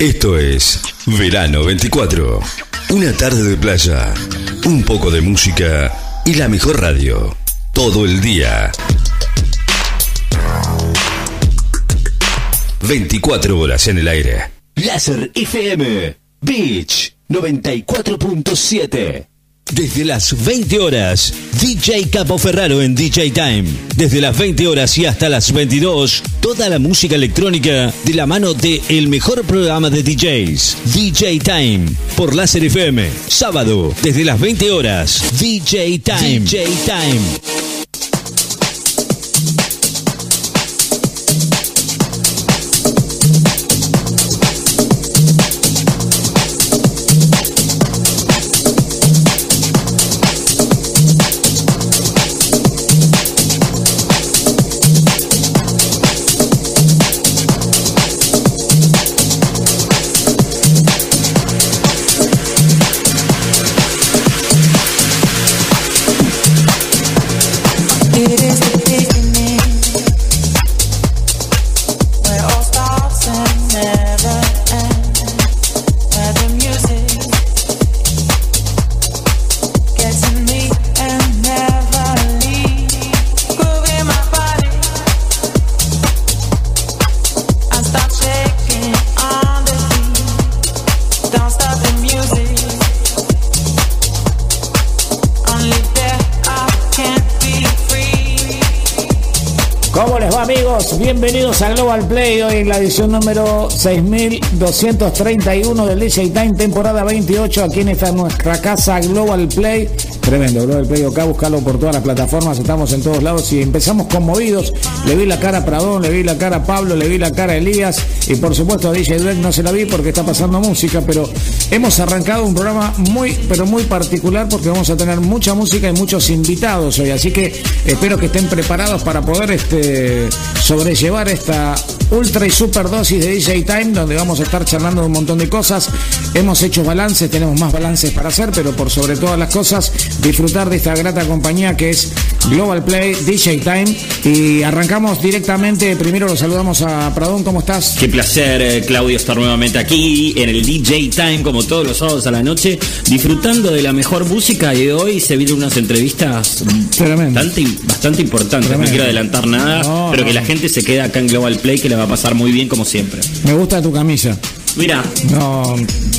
Esto es Verano 24. Una tarde de playa, un poco de música y la mejor radio. Todo el día. 24 horas en el aire. Láser FM. Beach 94.7. Desde las 20 horas, DJ Capo Ferraro en DJ Time. Desde las 20 horas y hasta las 22, toda la música electrónica de la mano de el mejor programa de DJs, DJ Time, por Láser FM. Sábado, desde las 20 horas, DJ Time. DJ Time. Global Play, hoy en la edición número 6231 del DJ Time, temporada 28, aquí en esta nuestra casa Global Play. Tremendo, Global Play acá, buscarlo por todas las plataformas, estamos en todos lados y empezamos conmovidos. Le vi la cara a Pradón, le vi la cara a Pablo, le vi la cara a Elías y por supuesto a DJ no se la vi porque está pasando música, pero hemos arrancado un programa muy, pero muy particular porque vamos a tener mucha música y muchos invitados hoy, así que espero que estén preparados para poder este, sobrellevar esta ultra y super dosis de DJ Time, donde vamos a estar charlando de un montón de cosas. Hemos hecho balances, tenemos más balances para hacer, pero por sobre todas las cosas, disfrutar de esta grata compañía que es Global Play DJ Time. Y arrancamos directamente. Primero lo saludamos a Pradón, ¿cómo estás? Qué placer, eh, Claudio, estar nuevamente aquí en el DJ Time, como todos los sábados a la noche, disfrutando de la mejor música. Y hoy se vienen unas entrevistas bastante, bastante importantes. No quiero adelantar nada, pero que la gente se queda acá en Global Play, que la va a pasar muy bien como siempre. Me gusta tu camisa. Mira. No,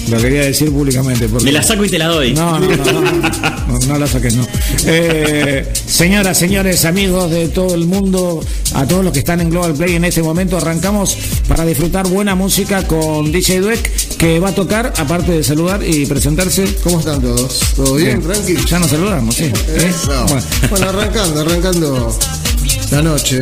lo quería decir públicamente. Me la saco y te la doy. No, no, no, no, la saques, no. Eh, señoras, señores, amigos de todo el mundo, a todos los que están en Global Play en este momento, arrancamos para disfrutar buena música con DJ Dweck, que va a tocar, aparte de saludar y presentarse. ¿Cómo están todos? ¿Todo bien? Tranquilo. Ya nos saludamos, sí. ¿Eh? bueno, arrancando, arrancando la noche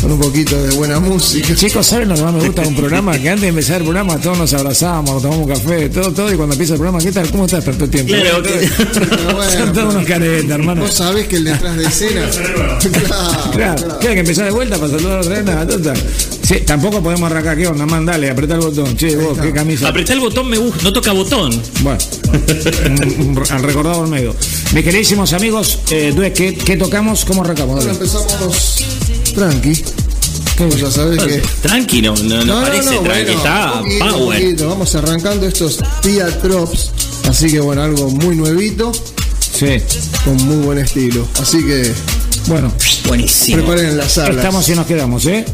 con un poquito de buena música. Chicos, ¿saben lo que más me gusta de un programa? Que antes de empezar el programa todos nos abrazábamos, nos tomamos un café, todo, todo, y cuando empieza el programa, ¿qué tal? ¿Cómo estás el tiempo? Claro, Son todos unos caretas, hermano. Vos sabés que el detrás de escena. claro, claro. ¿Qué? que empezar de vuelta para saludar a otra vez? Tota. Sí, tampoco podemos arrancar, ¿qué onda? Mandale, apretá el botón. Che, vos, qué camisa. Apretá el botón, me gusta, no toca botón. Bueno, al recordado medio. Mis queridísimos amigos, eh, ¿qué, ¿qué, tocamos? ¿Cómo arrancamos? Bueno, empezamos tranqui. Ya sabes que... Tranqui, no, no, parece tranqui, está power. Vamos arrancando estos Tia Drops. Así que bueno, algo muy nuevito. Sí. Con muy buen estilo. Así que. Bueno. Buenísimo. Preparen las salas. Estamos y nos quedamos, ¿eh?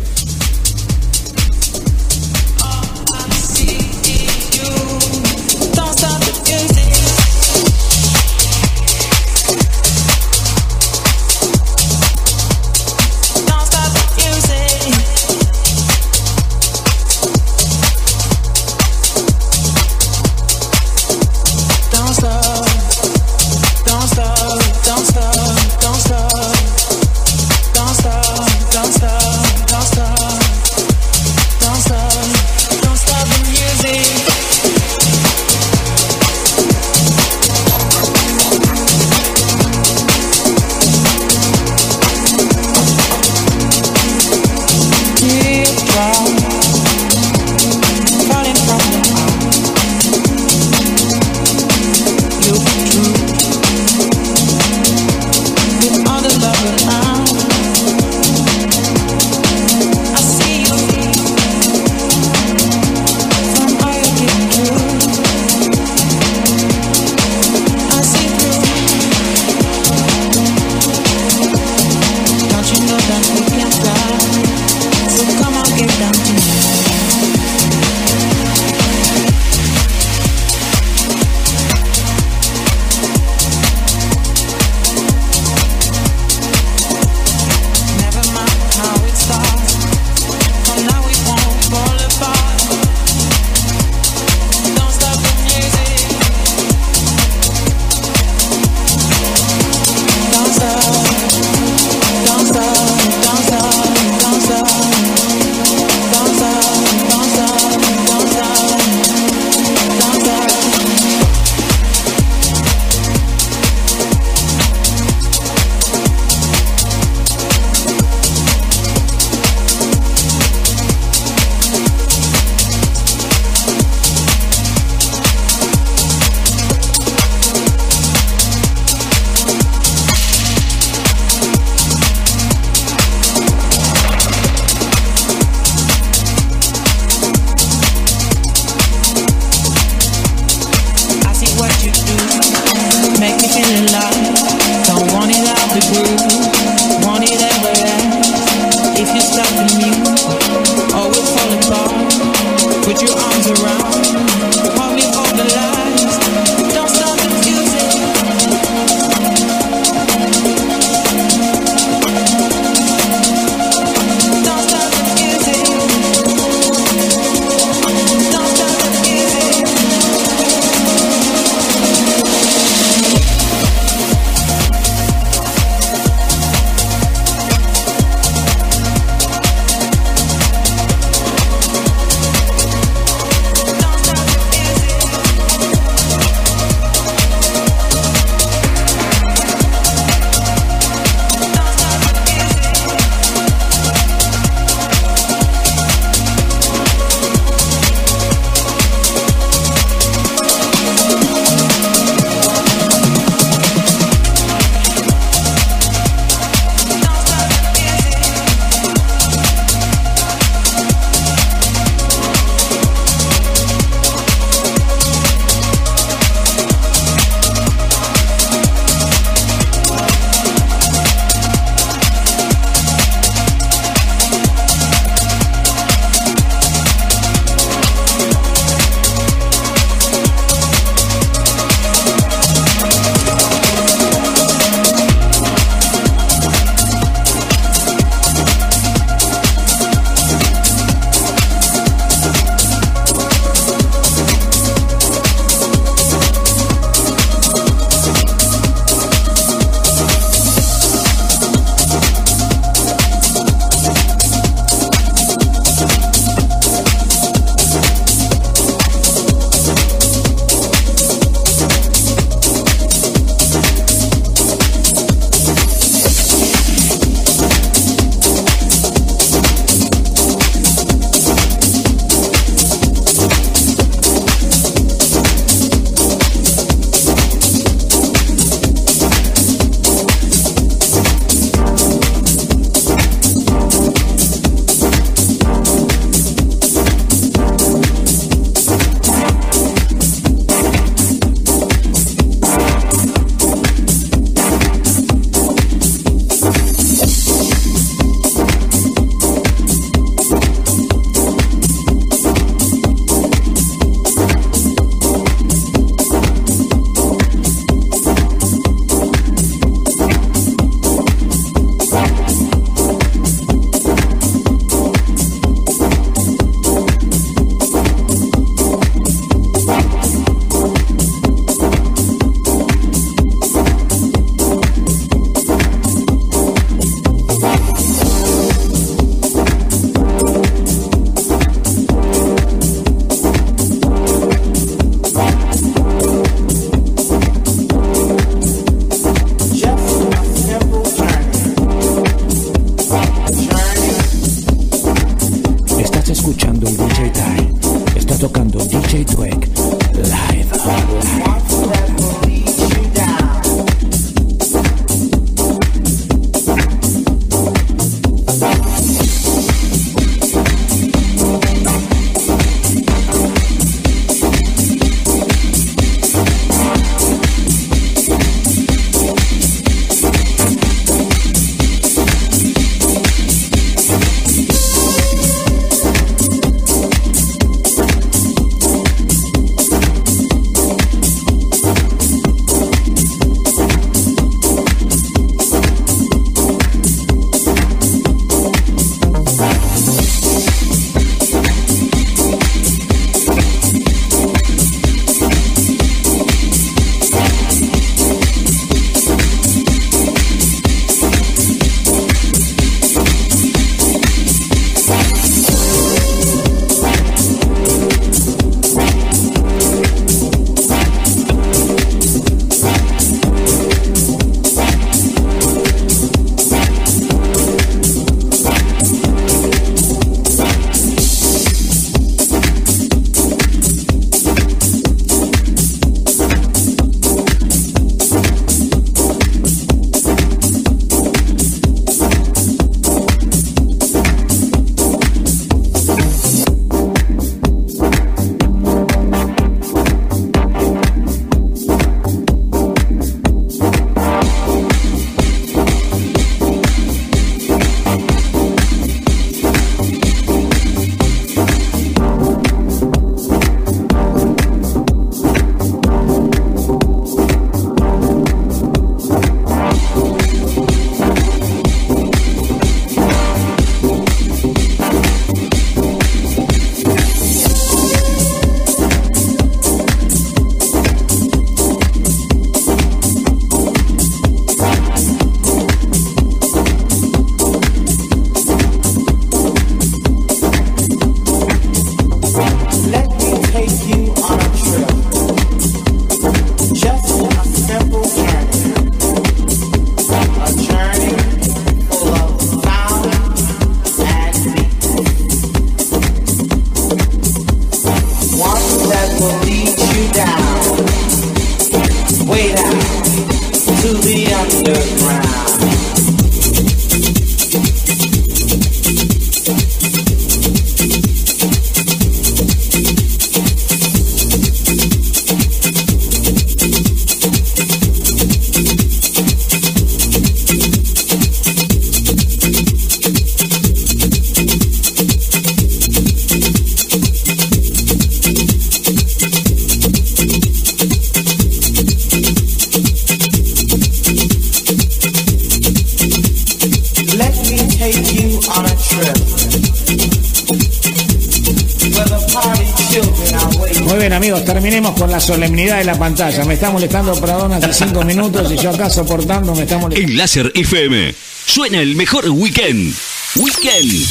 De la pantalla. Me está molestando Pradona hace cinco minutos y yo acá soportando me está molestando. En Láser FM suena el mejor weekend. Weekend.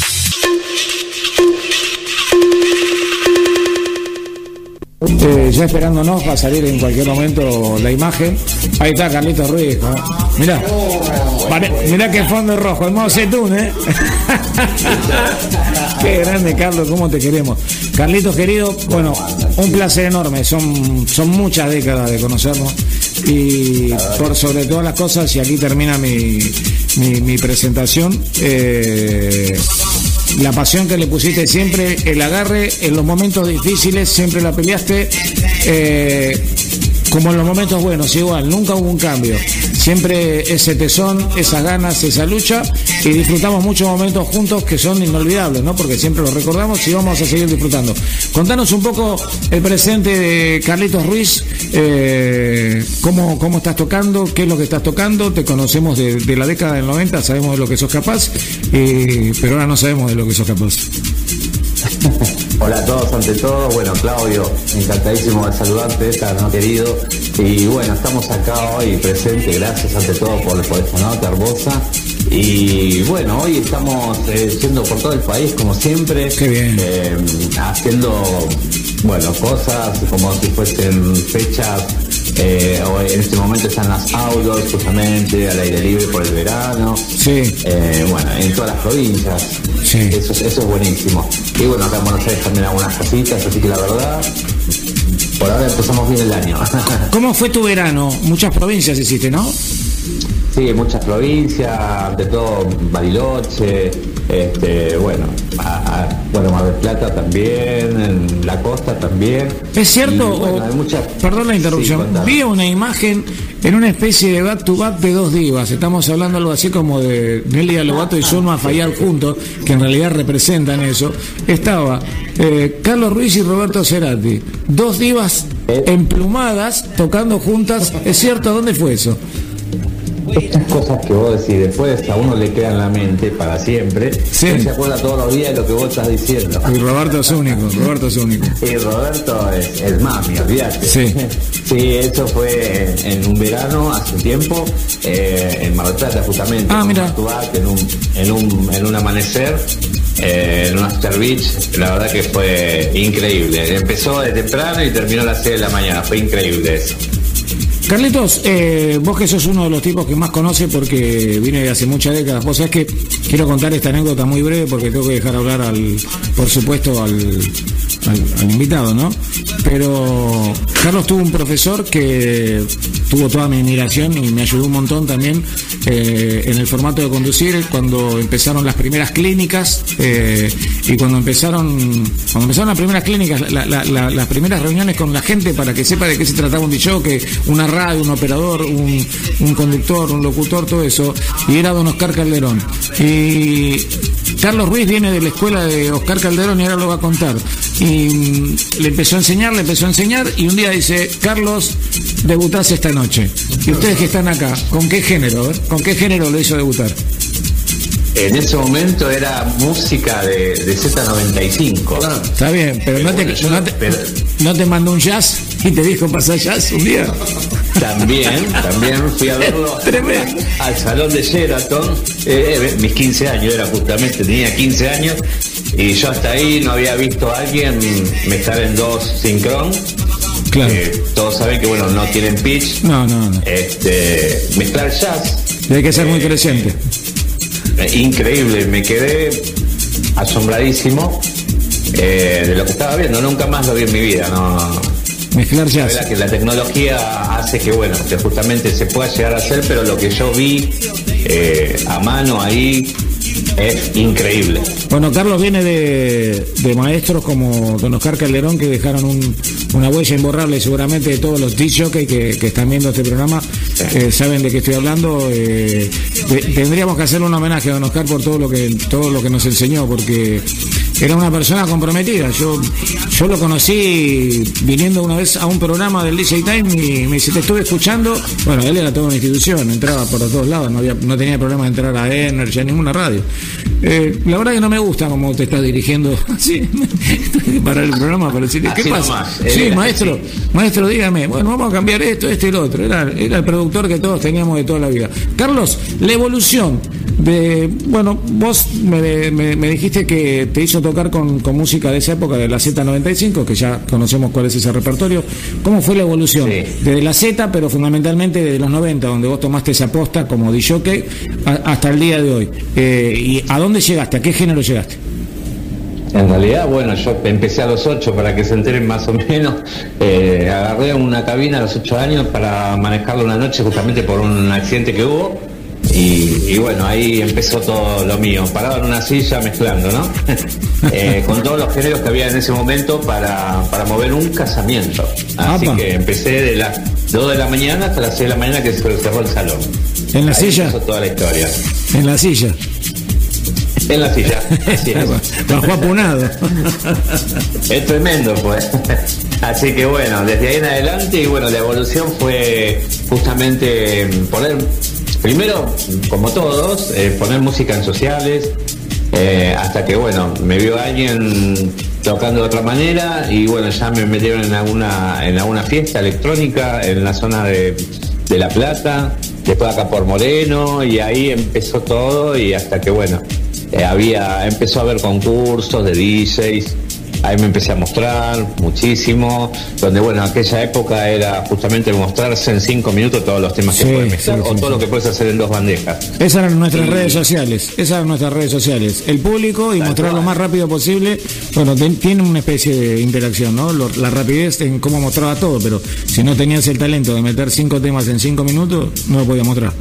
Eh, ya esperándonos va a salir en cualquier momento la imagen. Ahí está Carlitos Ruiz. Mirá. Mirá qué fondo rojo, el modo Zetún, ¿eh? qué grande, Carlos, cómo te queremos. Carlitos, querido, bueno, un placer enorme. Son, son muchas décadas de conocernos. Y por sobre todas las cosas, y aquí termina mi, mi, presentación, eh, la pasión que le pusiste siempre, el agarre en los momentos difíciles, siempre la peleaste. Eh, como en los momentos buenos, igual, nunca hubo un cambio. Siempre ese tesón, esas ganas, esa lucha y disfrutamos muchos momentos juntos que son inolvidables, ¿no? Porque siempre los recordamos y vamos a seguir disfrutando. Contanos un poco el presente de Carlitos Ruiz, eh, cómo, cómo estás tocando, qué es lo que estás tocando, te conocemos de, la década del 90, sabemos de lo que sos capaz, eh, pero ahora no sabemos de lo que sos capaz. Hola a todos, ante todo, bueno, Claudio, encantadísimo de saludarte, ¿no, querido? Y bueno, estamos acá hoy presente, gracias ante todo por, por esta nota hermosa. Y bueno, hoy estamos eh, yendo por todo el país, como siempre, eh, haciendo, bueno, cosas como si fuesen fechas eh, en este momento están las aulas justamente al aire libre por el verano. Sí. Eh, bueno, en todas las provincias. Sí. Eso, eso es buenísimo. Y bueno, acá en Buenos Aires también algunas cositas, así que la verdad, por ahora empezamos bien el año. ¿Cómo fue tu verano? Muchas provincias hiciste, ¿no? Sí, muchas provincias, de todo Bariloche, este, bueno, bueno, Mar del Plata también, en la costa también. Es cierto, perdón la interrupción, vi una imagen en una especie de back to back de dos divas, estamos hablando algo así como de Nelly Lobato y Zulma Fayal juntos, que en realidad representan eso, estaba eh, Carlos Ruiz y Roberto Cerati, dos divas eh. emplumadas tocando juntas, ¿es cierto? ¿Dónde fue eso? Estas cosas que vos decís después a uno le queda en la mente para siempre. Sí. se acuerda todos los días de lo que vos estás diciendo. Y Roberto es único, Roberto es único. Y Roberto es, el mami, olvídate. Sí. sí, eso fue en, un verano, hace un tiempo, eh, en Mar del Plata justamente. Ah, mira. En un, en, un, en un amanecer. Eh, en un After Beach, la verdad que fue increíble. Empezó de temprano y terminó a las 6 de la mañana, fue increíble eso. Carlitos, eh, vos que sos uno de los tipos que más conoce porque viene de hace muchas décadas, vos sabés que quiero contar esta anécdota muy breve porque tengo que dejar hablar al, por supuesto, al, al, invitado, ¿no? Pero Carlos tuvo un profesor que tuvo toda mi admiración y me ayudó un montón también eh, en el formato de conducir cuando empezaron las primeras clínicas eh, y cuando empezaron cuando empezaron las primeras clínicas, las primeras reuniones con la gente para que sepa de qué se trataba un dicho, que una radio, un operador, un, un conductor, un locutor, todo eso, y era don Oscar Calderón. Y Carlos Ruiz viene de la escuela de Oscar Calderón y ahora lo va a contar. Y mm, le empezó a enseñar, le empezó a enseñar y un día dice, Carlos, debutás esta noche. Y ustedes que están acá, ¿con qué género? ¿Con qué género le hizo debutar? En ese momento era música de, Z95. Está bien, pero, no, te, no, te, mandó un jazz y te dijo pasar jazz un día. También, también fui a verlo al salón de Sheraton. Eh, eh, mis 15 años era justamente, tenía 15 años y yo hasta ahí no había visto a alguien mezclar en dos sincron. Claro. todos saben que bueno, no tienen pitch. No, no, no. Este, mezclar jazz. Hay que ser muy eh, presente. Increíble, me quedé asombradísimo de lo que estaba viendo. Nunca más lo vi en mi vida, no. Mezclar jazz. La, que la tecnología hace que, bueno, que justamente se pueda llegar a hacer, pero lo que yo vi a mano ahí es increíble. Bueno, Carlos viene de, maestros como Don Oscar Calderón que dejaron una huella imborrable seguramente de todos los disc que, que, están viendo este programa. Eh, saben de qué estoy hablando. Eh, tendríamos que hacerle un homenaje a Don Oscar por todo lo que todo lo que nos enseñó, porque era una persona comprometida. Yo, yo lo conocí viniendo una vez a un programa del DJ Time y me dice, te estuve escuchando. Bueno, él era toda una institución, entraba por todos lados, no, había, no tenía problema de entrar a Energy, a ninguna radio. Eh, la verdad que no me gusta cómo te estás dirigiendo así para el programa, para decirle, ¿qué pasa? Sí, maestro, maestro, dígame, bueno, vamos a cambiar esto, este y lo otro. Era, era el productor que todos teníamos de toda la vida. Carlos, la evolución de, bueno, vos me, me, dijiste que te hizo tocar con, con, música de esa época, de la Z95, que ya conocemos cuál es ese repertorio. ¿Cómo fue la evolución? Desde la Z, pero fundamentalmente desde los 90, donde vos tomaste esa posta como DJ, hasta el día de hoy. Eh, ¿Y a dónde llegaste? ¿A qué género llegaste? En realidad, bueno, yo empecé a los 8 para que se enteren más o menos. Eh, agarré una cabina a los 8 años para manejarlo una noche justamente por un accidente que hubo y, bueno, ahí empezó todo lo mío, parado en una silla mezclando, ¿no? Eh, con todos los géneros que había en ese momento para, mover un casamiento. Así que empecé de las 2 de la mañana hasta las 6 de la mañana que se cerró el salón. ¿En la silla? Empezó toda la historia. ¿En la silla? En la silla. Así es. Bajó apunado. es tremendo, pues. Así que bueno, desde ahí en adelante, y bueno, la evolución fue justamente poner Primero, como todos, eh, poner música en sociales, eh, hasta que, bueno, me vio alguien tocando de otra manera y, bueno, ya me metieron en alguna, en alguna fiesta electrónica en la zona de, La Plata, después acá por Moreno y ahí empezó todo y hasta que, bueno, eh, había, empezó a haber concursos de DJs ahí me empecé a mostrar muchísimo, donde bueno, aquella época era justamente mostrarse en cinco minutos todos los temas que puedes mezclar o todo lo que puedes hacer en dos bandejas. Esas eran nuestras redes sociales, esas eran nuestras redes sociales. El público y mostrar lo más rápido posible, bueno, tiene una especie de interacción, ¿no? la rapidez en cómo mostraba todo, pero si no tenías el talento de meter cinco temas en cinco minutos, no lo podía mostrar.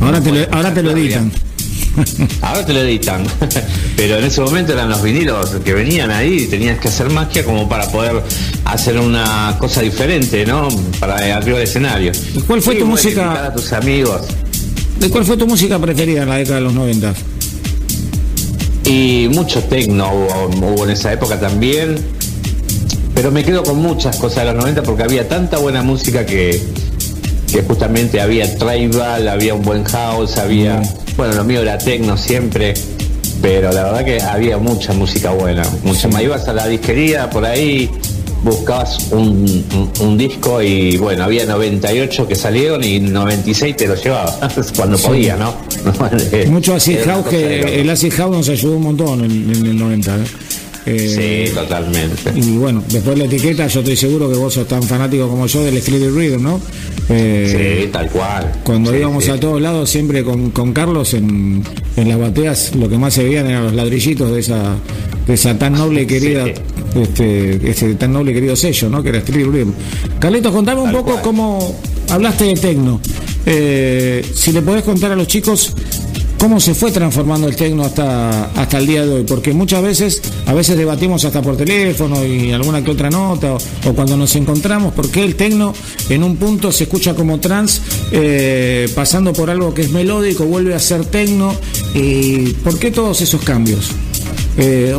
Ahora te lo, ahora te lo editan. Ahora te lo editan. Pero en ese momento eran los vinilos que venían ahí y tenías que hacer magia como para poder hacer una cosa diferente, ¿no? Para arriba del escenario. ¿Cuál fue tu música? A tus amigos. ¿De cuál fue tu música preferida en la década de los 90? Y mucho techno hubo, en esa época también. Pero me quedo con muchas cosas de los 90 porque había tanta buena música que, que justamente había tribal, había un buen house, había bueno, lo mío era tecno siempre, pero la verdad que había mucha música buena. Mucha más. Ibas a la disquería por ahí, buscabas un, disco y bueno, había 98 que salieron y 96 te lo llevabas cuando podía, ¿no? Mucho acid house que el acid house nos ayudó un montón en, el 90. ¿eh? Sí, totalmente. Y bueno, después la etiqueta, yo estoy seguro que vos sos tan fanático como yo del Street Rhythm, ¿no? Eh, sí, tal cual. Cuando íbamos a todos lados, siempre con, Carlos en, las bateas, lo que más se veían eran los ladrillitos de esa, de esa tan noble y querida, este, este, tan noble y querido sello, ¿no? Que era Street Rhythm. Carlitos, contame un poco cómo hablaste de tecno. Eh, si le podés contar a los chicos cómo se fue transformando el tecno hasta, hasta el día de hoy, porque muchas veces, a veces debatimos hasta por teléfono y alguna que otra nota, o, cuando nos encontramos, porque el tecno en un punto se escucha como trans, eh, pasando por algo que es melódico, vuelve a ser tecno, y ¿por qué todos esos cambios? Eh,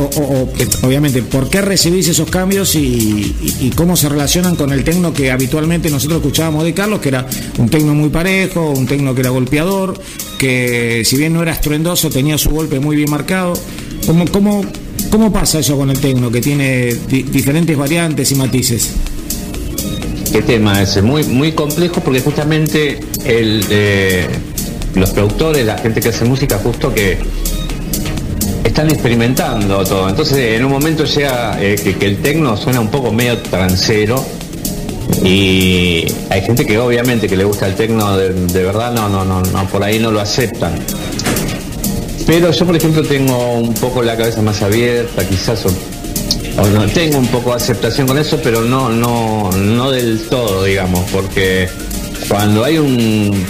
obviamente, ¿por qué recibís esos cambios y, cómo se relacionan con el tecno que habitualmente nosotros escuchábamos de Carlos, que era un tecno muy parejo, un tecno que era golpeador, que si bien no era estruendoso, tenía su golpe muy bien marcado? ¿Cómo, cómo, cómo pasa eso con el tecno, que tiene diferentes variantes y matices? Qué tema ese, muy, muy complejo porque justamente el, eh, los productores, la gente que hace música, justo que están experimentando todo. Entonces, en un momento llega eh, que, el tecno suena un poco medio transero. Y hay gente que obviamente que le gusta el tecno de, verdad, no, no, no, no, por ahí no lo aceptan. Pero yo, por ejemplo, tengo un poco la cabeza más abierta, quizás, o, no, tengo un poco de aceptación con eso, pero no, no, no del todo, digamos, porque cuando hay un,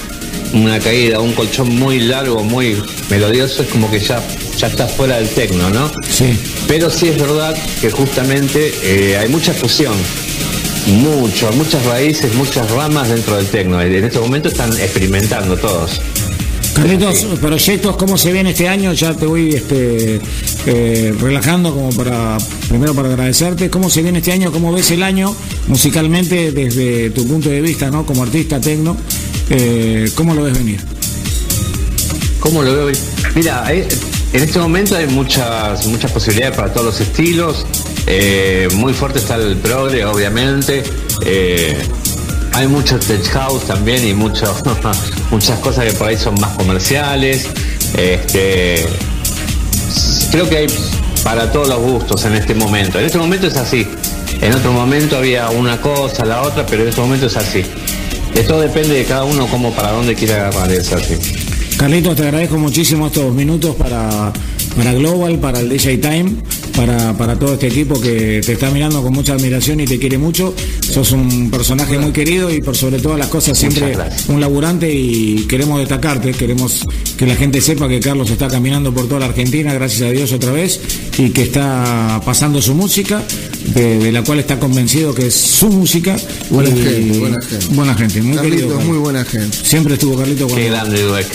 una caída, un colchón muy largo, muy melodioso, es como que ya ya está fuera del tecno, ¿no? Sí. Pero sí es verdad que justamente eh, hay mucha fusión, mucho, muchas raíces, muchas ramas dentro del tecno. En este momento están experimentando todos. Carlitos, proyectos, ¿cómo se viene este año? Ya te voy este, eh, relajando como para, primero para agradecerte. ¿Cómo se viene este año? ¿Cómo ves el año musicalmente desde tu punto de vista, ¿no? Como artista tecno, eh, ¿cómo lo ves venir? ¿Cómo lo veo? Mira, en este momento hay muchas, muchas posibilidades para todos los estilos. Eh, muy fuerte está el progre, obviamente. hay mucho tech house también y mucho muchas cosas que por ahí son más comerciales. Este, creo que hay para todos los gustos en este momento. En este momento es así. En otro momento había una cosa, la otra, pero en este momento es así. Esto depende de cada uno como para dónde quiere agarrar, es así. Carlitos, te agradezco muchísimo estos minutos para, para Global, para el DJ Time para, todo este equipo que te está mirando con mucha admiración y te quiere mucho. Sos un personaje muy querido y por sobre todas las cosas siempre un laburante y queremos destacarte, queremos que la gente sepa que Carlos está caminando por toda la Argentina, gracias a Dios otra vez, y que está pasando su música, de, la cual está convencido que es su música. Buena gente, buena gente. Buena gente, muy querido. muy buena gente. Siempre estuvo Carlito con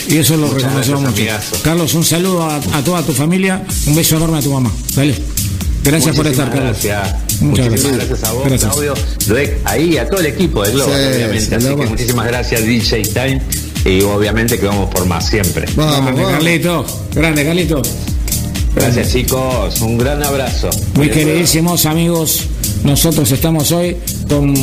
Y eso lo reconocemos mucho. Carlos, un saludo a, a toda tu familia, un beso enorme a tu mamá. Dale. Gracias por estar, Carlos. Gracias. Muchas gracias. gracias a vos, Claudio, ahí a todo el equipo de Globo, obviamente. Así que muchísimas gracias, DJ Time. Y obviamente que vamos por más siempre. Vamos, grande, Carlito. Grande, Carlito. Gracias, chicos. Un gran abrazo. Muy queridísimos amigos. Nosotros estamos hoy con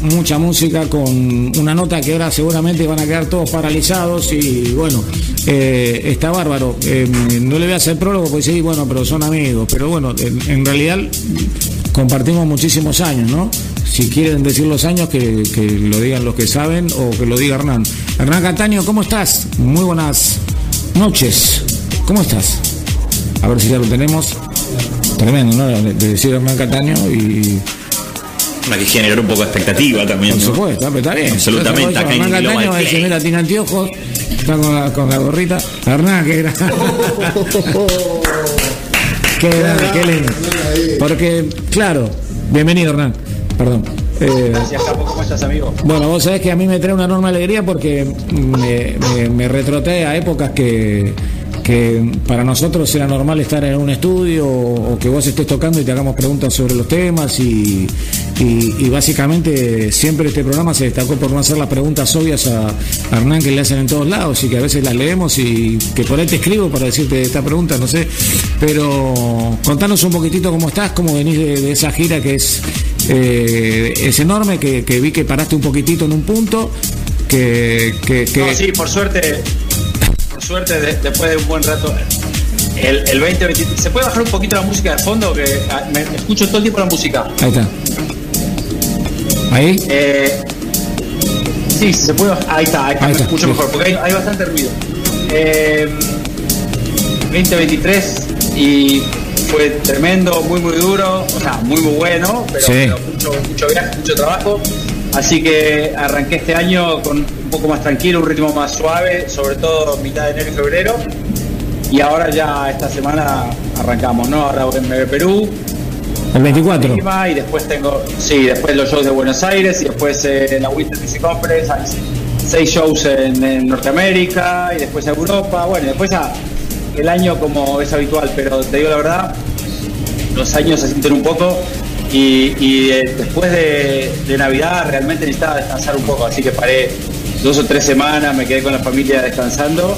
mucha música, con una nota que ahora seguramente van a quedar todos paralizados y bueno, eh, está bárbaro. Eh, no le voy a hacer prólogo porque sí, bueno, pero son amigos, pero bueno, en, realidad compartimos muchísimos años, ¿no? Si quieren decir los años, que, lo digan los que saben o que lo diga Hernán. Hernán Cataño, ¿cómo estás? Muy buenas noches. ¿Cómo estás? A ver si ya lo tenemos. Tremendo, ¿no? De decir Hernán Cataño y. Que generar un poco de expectativa también. Por supuesto, pero está bien. Absolutamente. Acá Hernán Cataño dice, mira, tiene anteojos, está con la, con la gorrita. Hernán, qué grande. qué grande, qué lindo. Porque, claro, bienvenido Hernán. Perdón. Eh, Gracias, Capo, ¿cómo estás, amigo? Bueno, vos sabés que a mí me trae una enorme alegría porque me, me, me retroté a épocas que que para nosotros era normal estar en un estudio o, que vos estés tocando y te hagamos preguntas sobre los temas y, básicamente siempre este programa se destacó por no hacer las preguntas obvias a, Hernán que le hacen en todos lados y que a veces las leemos y que por ahí te escribo para decirte esta pregunta, no sé, pero contanos un poquitito cómo estás, cómo venís de, esa gira que es, eh, es enorme, que, vi que paraste un poquitito en un punto, que... que, sí, por suerte suerte después de un buen rato. El, el 2023. ¿Se puede bajar un poquito la música de fondo? Que ah, me, escucho todo el tiempo la música. Ahí está. ¿Ahí? Eh, sí, se puede Ahí está, ahí, está, me escucho mejor, porque hay, bastante ruido. 2023 eh, y fue tremendo, muy muy duro, o sea, muy muy bueno, pero, mucho, mucho viaje, mucho trabajo. Así que arranqué este año con un poco más tranquilo, un ritmo más suave, sobre todo mitad de enero y febrero. Y ahora ya esta semana arrancamos, ¿no? Ahora en Perú. El 24. Y después tengo, sí, después los shows de Buenos Aires y después en la Winter Music Conference, hay seis shows en, Norteamérica y después Europa. Bueno, después ya el año como es habitual, pero te digo la verdad, los años se sienten un poco y, eh, después de, Navidad realmente necesitaba descansar un poco, así que paré dos o tres semanas, me quedé con la familia descansando.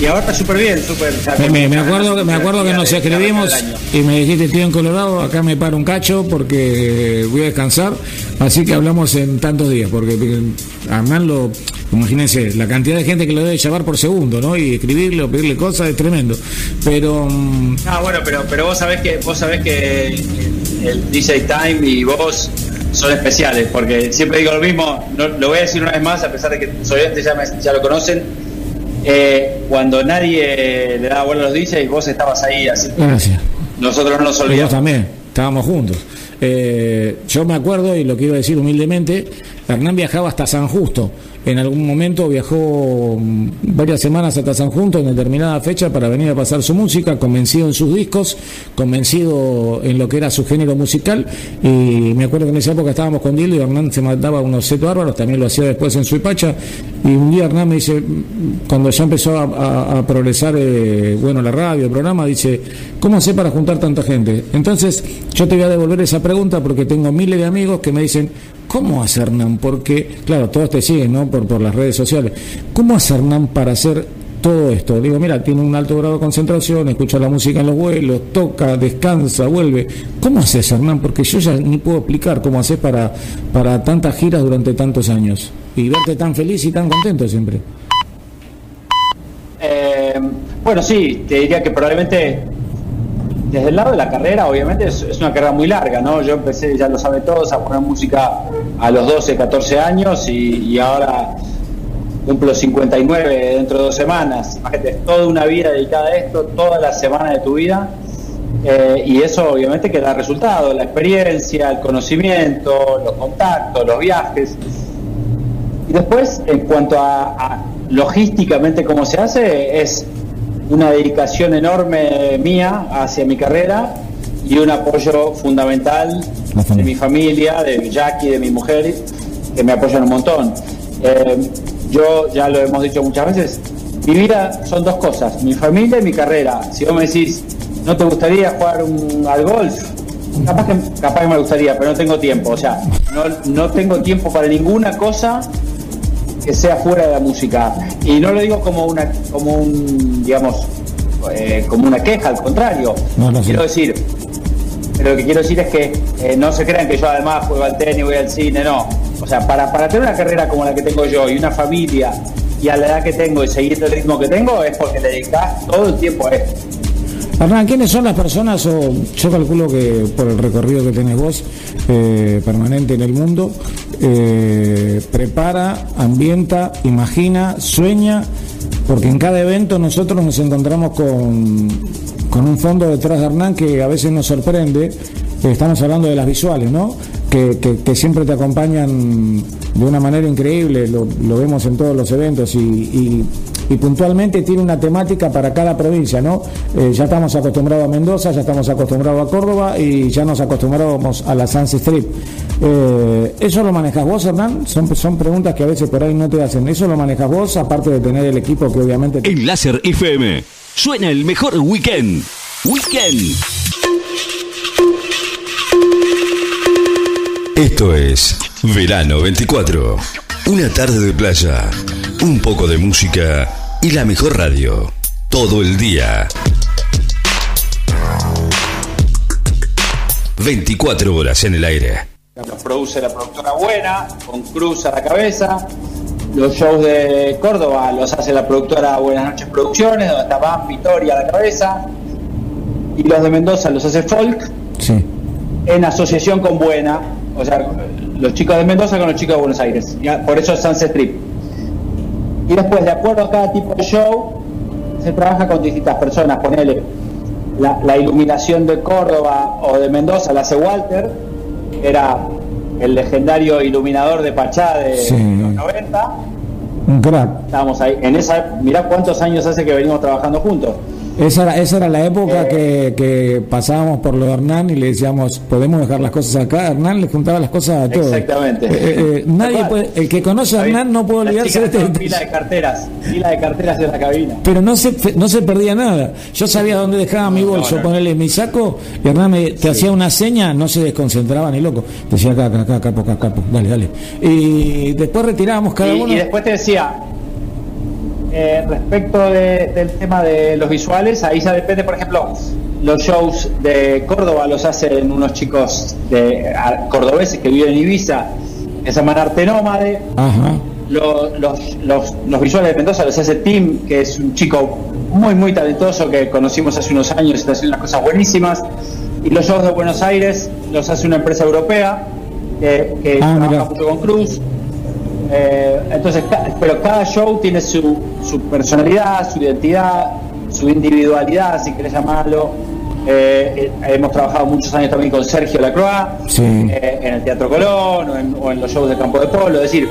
Y ahora está súper bien, súper. Me, me, acuerdo, que, me acuerdo que nos escribimos y me dijiste, estoy en Colorado, acá me paro un cacho porque voy a descansar. Así que hablamos en tantos días, porque además lo. Imagínense, la cantidad de gente que lo debe llevar por segundo, ¿no? Y escribirle o pedirle cosas es tremendo. Pero. Mm, ah, bueno, pero, pero vos sabés que vos sabés que el DJ Time y vos son especiales, porque siempre digo lo mismo, no, lo voy a decir una vez más, a pesar de que los oyentes ya, ya lo conocen, eh, cuando nadie le daba bola a los DJs, vos estabas ahí, así Gracias. nosotros no nos olvidamos. también, estábamos juntos. Eh, yo me acuerdo, y lo quiero decir humildemente, Hernán viajaba hasta San Justo. En algún momento viajó mm, varias semanas hasta San Justo en determinada fecha para venir a pasar su música, convencido en sus discos, convencido en lo que era su género musical. Y me acuerdo que en esa época estábamos con Dildo y Hernán se mandaba unos set bárbaros, también lo hacía después en Suipacha. Y un día Hernán me dice, cuando ya empezó a, progresar, eh, bueno, la radio, el programa, dice, ¿cómo hace para juntar tanta gente? Entonces, yo te voy a devolver esa pregunta porque tengo miles de amigos que me dicen, ¿cómo hace Hernán? Porque, claro, todos te siguen, ¿no? Por, por las redes sociales. ¿Cómo hace Hernán para hacer todo esto? Digo, mira, tiene un alto grado de concentración, escucha la música en los vuelos, toca, descansa, vuelve. ¿Cómo haces, Hernán? Porque yo ya ni puedo explicar cómo haces para, para tantas giras durante tantos años y verte tan feliz y tan contento siempre. Eh, bueno, sí, te diría que probablemente desde el lado de la carrera, obviamente es, una carrera muy larga, ¿no? Yo empecé, ya lo saben todos, a poner música a los 12, 14 años y, ahora cumplo 59 dentro de dos semanas. Imagínate, toda una vida dedicada a esto, toda la semana de tu vida. Eh, y eso obviamente que da resultado, la experiencia, el conocimiento, los contactos, los viajes. Y después, en cuanto a logísticamente cómo se hace, es una dedicación enorme mía hacia mi carrera y un apoyo fundamental de mi familia, de Jackie, de mi mujer, que me apoyan un montón. Eh, yo ya lo hemos dicho muchas veces, mi vida son dos cosas, mi familia y mi carrera. Si vos me decís, ¿no te gustaría jugar al golf? Capaz que, capaz que me gustaría, pero no tengo tiempo. O sea, no, no tengo tiempo para ninguna cosa que sea fuera de la música. Y no lo digo como una, como un, digamos, eh, como una queja, al contrario. quiero decir, pero lo que quiero decir es que eh, no se crean que yo además juego al tenis, voy al cine, no. O sea, para, para tener una carrera como la que tengo yo y una familia y a la edad que tengo y seguir el ritmo que tengo es porque le dedicas todo el tiempo a esto. Hernán, ¿quiénes son las personas, o yo calculo que por el recorrido que tenés vos eh, permanente en el mundo, eh, prepara, ambienta, imagina, sueña, porque en cada evento nosotros nos encontramos con, con un fondo detrás de Hernán que a veces nos sorprende, estamos hablando de las visuales, ¿no? Que, que, siempre te acompañan de una manera increíble, lo, vemos en todos los eventos y puntualmente tiene una temática para cada provincia, ¿no? Eh, ya estamos acostumbrados a Mendoza, ya estamos acostumbrados a Córdoba y ya nos acostumbramos a la Sans Strip. Eh, ¿Eso lo manejas vos, Hernán? Son, son preguntas que a veces por ahí no te hacen. ¿Eso lo manejas vos, aparte de tener el equipo que obviamente... En Láser FM suena el mejor weekend. Weekend. Esto es Verano 24. Una tarde de playa, un poco de música y la mejor radio. Todo el día. 24 horas en el aire. Los produce la productora Buena, con Cruz a la cabeza. Los shows de Córdoba los hace la productora Buenas Noches Producciones, donde está Van Vitoria a la cabeza. Y los de Mendoza los hace Folk. Sí. En asociación con Buena. O sea, los chicos de Mendoza con los chicos de Buenos Aires. Por eso es Sunset Strip. Y después, de acuerdo a cada tipo de show, se trabaja con distintas personas. Ponele la, iluminación de Córdoba o de Mendoza, la hace Walter, era el legendario iluminador de Pachá de los 90. Un crack. Estábamos ahí. En esa, mirá cuántos años hace que venimos trabajando juntos. Esa era, esa era la época eh. que, pasábamos por lo de Hernán y le decíamos, podemos dejar las cosas acá. Hernán le juntaba las cosas a todos. Exactamente. Eh, eh, nadie puede, el que conoce a Hernán no puede olvidarse de este. Pila de carteras, pila de carteras en la cabina. Pero no se, no se perdía nada. Yo sabía dónde dejaba mi bolso, ponerle mi saco, y Hernán me, te hacía una seña, no se desconcentraba ni loco. Te decía acá, acá, acá, capo, acá, capo, dale, dale. Y después retirábamos cada uno. Y después te decía, eh, respecto del tema de los visuales, ahí ya depende, por ejemplo, los shows de Córdoba los hacen unos chicos de cordobeses que viven en Ibiza, que se llaman Arte Nómade. Los, los, visuales de Mendoza los hace Tim, que es un chico muy, muy talentoso que conocimos hace unos años y está haciendo unas cosas buenísimas. Y los shows de Buenos Aires los hace una empresa europea que, ah, trabaja junto con Cruz. Eh, entonces, pero cada show tiene su, su, personalidad, su identidad, su individualidad, si querés llamarlo. Eh, hemos trabajado muchos años también con Sergio Lacroix eh, en el Teatro Colón o en, los shows de Campo de Polo. Es decir,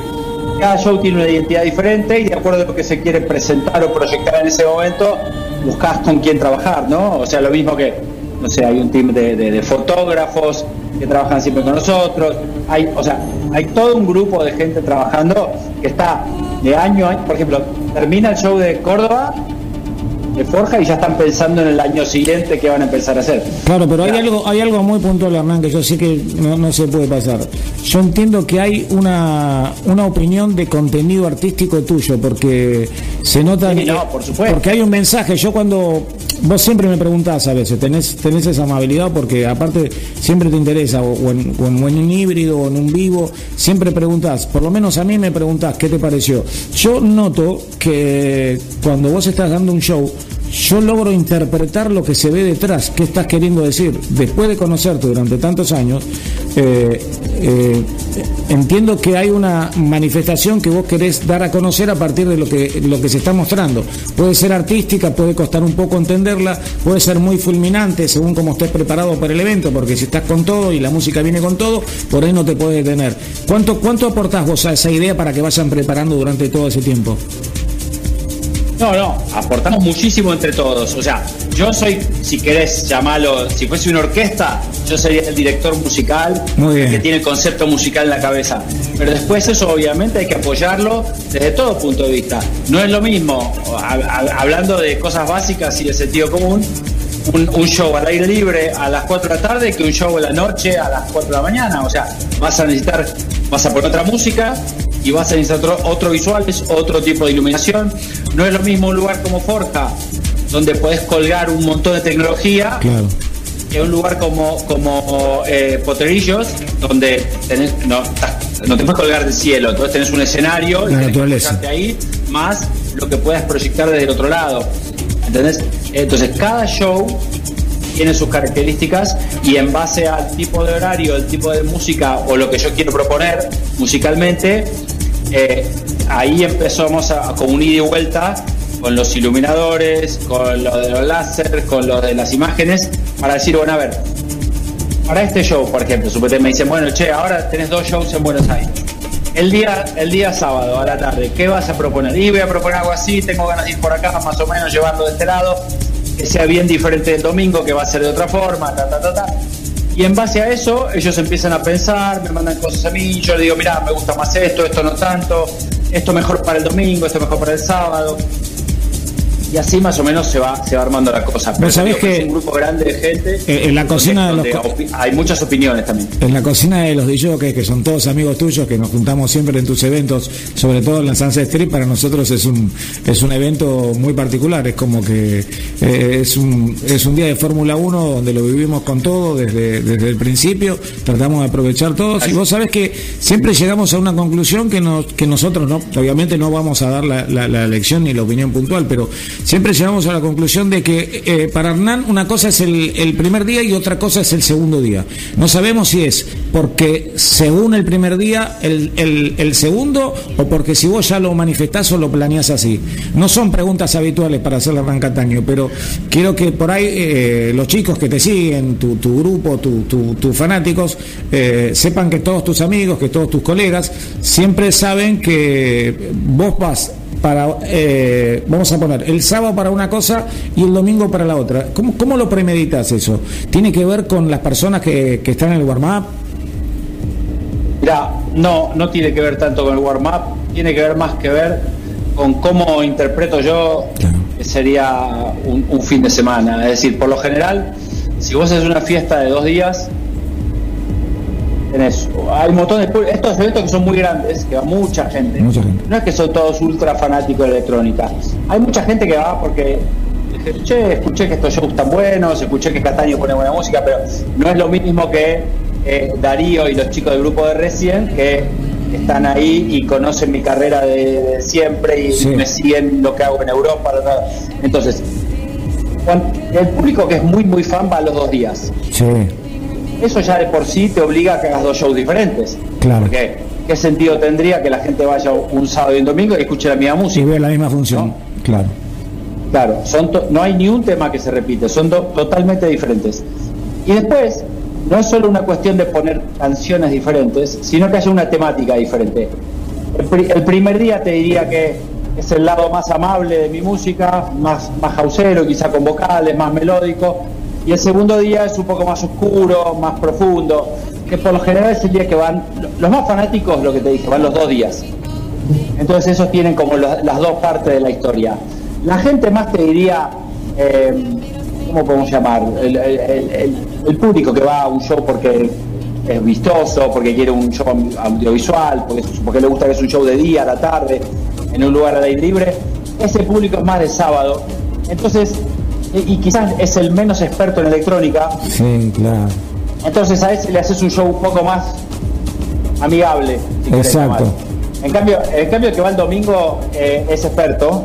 cada show tiene una identidad diferente y de acuerdo a lo que se quiere presentar o proyectar en ese momento, buscas con quién trabajar, ¿no? O sea, lo mismo que, no sé, hay un team de, fotógrafos que trabajan siempre con nosotros, hay, o sea, hay todo un grupo de gente trabajando que está de año a año, por ejemplo, termina el show de Córdoba forja y ya están pensando en el año siguiente qué van a empezar a hacer. Claro, pero hay algo, hay algo muy puntual, Hernán, que yo sé que no, se puede pasar. Yo entiendo que hay una, una opinión de contenido artístico tuyo, porque se nota por supuesto. porque hay un mensaje. Yo cuando vos siempre me preguntás a veces, tenés, esa amabilidad porque aparte siempre te interesa, o, en, un híbrido o en un vivo, siempre preguntás, por lo menos a mí me preguntás qué te pareció. Yo noto que cuando vos estás dando un show, yo logro interpretar lo que se ve detrás, qué estás queriendo decir. Después de conocerte durante tantos años, eh, eh, entiendo que hay una manifestación que vos querés dar a conocer a partir de lo que, lo que se está mostrando. Puede ser artística, puede costar un poco entenderla, puede ser muy fulminante según cómo estés preparado para el evento, porque si estás con todo y la música viene con todo, por ahí no te puedes detener. ¿Cuánto, cuánto aportás vos a esa idea para que vayan preparando durante todo ese tiempo? No, no, aportamos muchísimo entre todos. O sea, yo soy, si querés llamarlo, si fuese una orquesta, yo sería el director musical que tiene el concepto musical en la cabeza. Pero después eso obviamente hay que apoyarlo desde todo punto de vista. No es lo mismo, hablando de cosas básicas y de sentido común, un, un, show al aire libre a las 4 de la tarde que un show en la noche a las 4 de la mañana. O sea, vas a necesitar, vas a poner otra música, y vas a necesitar otro, visual, es otro tipo de iluminación. No es lo mismo un lugar como Forja, donde puedes colgar un montón de tecnología, que un lugar como, como eh, Poterillos, donde no, no te puedes colgar del cielo, entonces tenés un escenario, la naturaleza. ahí, más lo que puedas proyectar desde el otro lado. ¿Entendés? Entonces cada show tiene sus características y en base al tipo de horario, el tipo de música o lo que yo quiero proponer musicalmente, eh, ahí empezamos a, a ida y vuelta con los iluminadores, con lo de los láser, con lo de las imágenes, para decir, bueno, a ver, para este show, por ejemplo, suponete me dicen, bueno, che, ahora tenés dos shows en Buenos Aires. El día, el día sábado a la tarde, ¿qué vas a proponer? Y voy a proponer algo así, tengo ganas de ir por acá, más o menos llevarlo de este lado, que sea bien diferente del domingo, que va a ser de otra forma, ta, ta, ta, ta. Y en base a eso, ellos empiezan a pensar, me mandan cosas a mí, yo les digo, mira, me gusta más esto, esto no tanto, esto mejor para el domingo, esto mejor para el sábado y así más o menos se va se va armando la cosa. Pero sabés que es un grupo grande de gente. En la cocina de los hay muchas opiniones también. En la cocina de los DJs que son todos amigos tuyos que nos juntamos siempre en tus eventos, sobre todo en la Sunset Street, para nosotros es un es un evento muy particular, es como que eh, es un es un día de Fórmula 1 donde lo vivimos con todo desde desde el principio, tratamos de aprovechar todos y vos sabés que siempre llegamos a una conclusión que nos que nosotros no obviamente no vamos a dar la, la, la lección ni la opinión puntual, pero siempre llegamos a la conclusión de que eh, para Hernán una cosa es el, primer día y otra cosa es el segundo día. No sabemos si es porque según el primer día el, el, segundo o porque si vos ya lo manifestás o lo planeás así. No son preguntas habituales para hacer Hernán Cataño, pero quiero que por ahí eh, los chicos que te siguen, tu, grupo, tus fanáticos, eh, sepan que todos tus amigos, que todos tus colegas, siempre saben que vos vas para, eh, vamos a poner, el sábado para una cosa y el domingo para la otra. ¿Cómo, cómo lo premeditas eso? ¿Tiene que ver con las personas que, están en el warm-up? Mira, no, no tiene que ver tanto con el warm-up, tiene que ver más que ver con cómo interpreto yo que sería un, un fin de semana. Es decir, por lo general, si vos haces una fiesta de dos días, tenés, hay un montón de estos eventos que son muy grandes, que va mucha gente. No es que son todos ultra fanáticos de electrónica. Hay mucha gente que va porque che, escuché que estos shows están buenos, escuché que Cataño pone buena música, pero no es lo mismo que eh, Darío y los chicos del grupo de Recién que están ahí y conocen mi carrera de, siempre y me siguen lo que hago en Europa. Entonces, el público que es muy, muy fan va a los dos días. Sí eso ya de por sí te obliga a que hagas dos shows diferentes. Claro. Porque, ¿qué sentido tendría que la gente vaya un sábado y un domingo y escuche la misma música? Y vea la misma función, claro. Claro, son no hay ni un tema que se repite, son totalmente diferentes. Y después, no es solo una cuestión de poner canciones diferentes, sino que haya una temática diferente. El, primer día te diría que es el lado más amable de mi música, más, más hausero, quizá con vocales, más melódico. Y el segundo día es un poco más oscuro, más profundo, que por lo general es el día que van, los más fanáticos, lo que te dije, van los dos días. Entonces esos tienen como las dos partes de la historia. La gente más te diría, eh, ¿cómo podemos llamar? El, público que va a un show porque es vistoso, porque quiere un show audiovisual, porque, le gusta que es un show de día, a la tarde, en un lugar al aire libre, ese público es más de sábado. Entonces, y, quizás es el menos experto en electrónica. Sí, claro. Entonces a ese le haces un show un poco más amigable. Exacto. En cambio, en cambio que va el domingo eh, es experto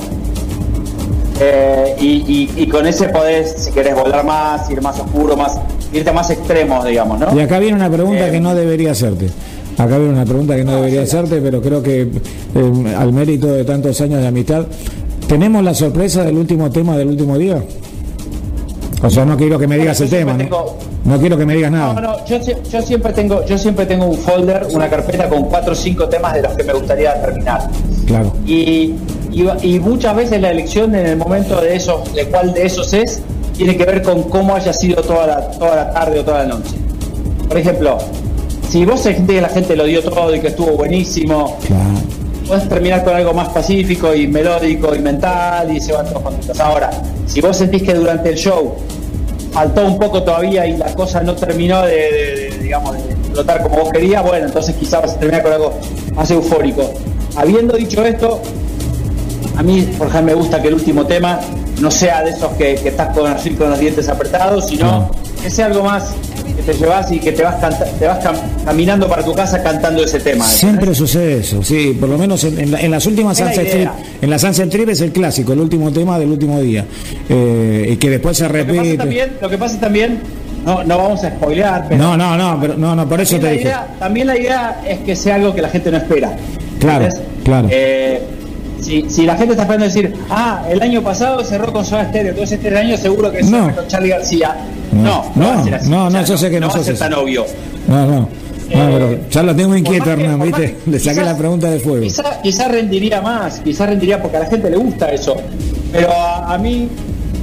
eh, y, con ese podés, si querés, volar más, ir más oscuro, más irte más extremos, digamos, ¿no? Y acá viene una pregunta que eh, no debería hacerte. Acá viene una pregunta que no, debería hacerte, pero creo que al mérito de tantos años de amistad, ¿tenemos la sorpresa del último tema del último día? O sea, no quiero que me digas el tema, ¿no? quiero que me digas nada. No, no, yo, yo, siempre tengo, yo siempre tengo un folder, una carpeta con cuatro o cinco temas de los que me gustaría terminar. Claro. Y, y, muchas veces la elección en el momento de esos, de cuál de esos es, tiene que ver con cómo haya sido toda la, toda la tarde o toda la noche. Por ejemplo, si vos sentís que la gente lo dio todo y que estuvo buenísimo, claro. puedes terminar con algo más pacífico y melódico y mental y se van todos contentos. Ahora, si vos sentís que durante el show faltó un poco todavía y la cosa no terminó de, digamos, de explotar como vos querías, bueno, entonces quizás vas a terminar con algo más eufórico. Habiendo dicho esto, a mí, por ejemplo, me gusta que el último tema no sea de esos que, estás con, con los dientes apretados, sino que sea algo más te llevas y que te vas, te vas caminando para tu casa cantando ese tema. Siempre sucede eso, sí, por lo menos en, las últimas Sunset Trip, en la Sunset Trip es el clásico, el último tema del último día, eh, y que después se repite. Lo que pasa también, lo que pasa también no, no vamos a spoilear, pero. No, no, no, pero no, no por eso te dije. también la idea es que sea algo que la gente no espera. Claro, claro. Eh, si, si, la gente está esperando decir, ah, el año pasado cerró con Soda Stereo, entonces este año seguro que no. con Charlie García. No, no, no, no, no, yo sé que no, no va a ser tan obvio. No, no. No, pero ya lo tengo inquieto, Hernán, ¿viste? Le saqué la pregunta de fuego. Quizá, quizá, rendiría más, quizá rendiría porque a la gente le gusta eso. Pero a, mí,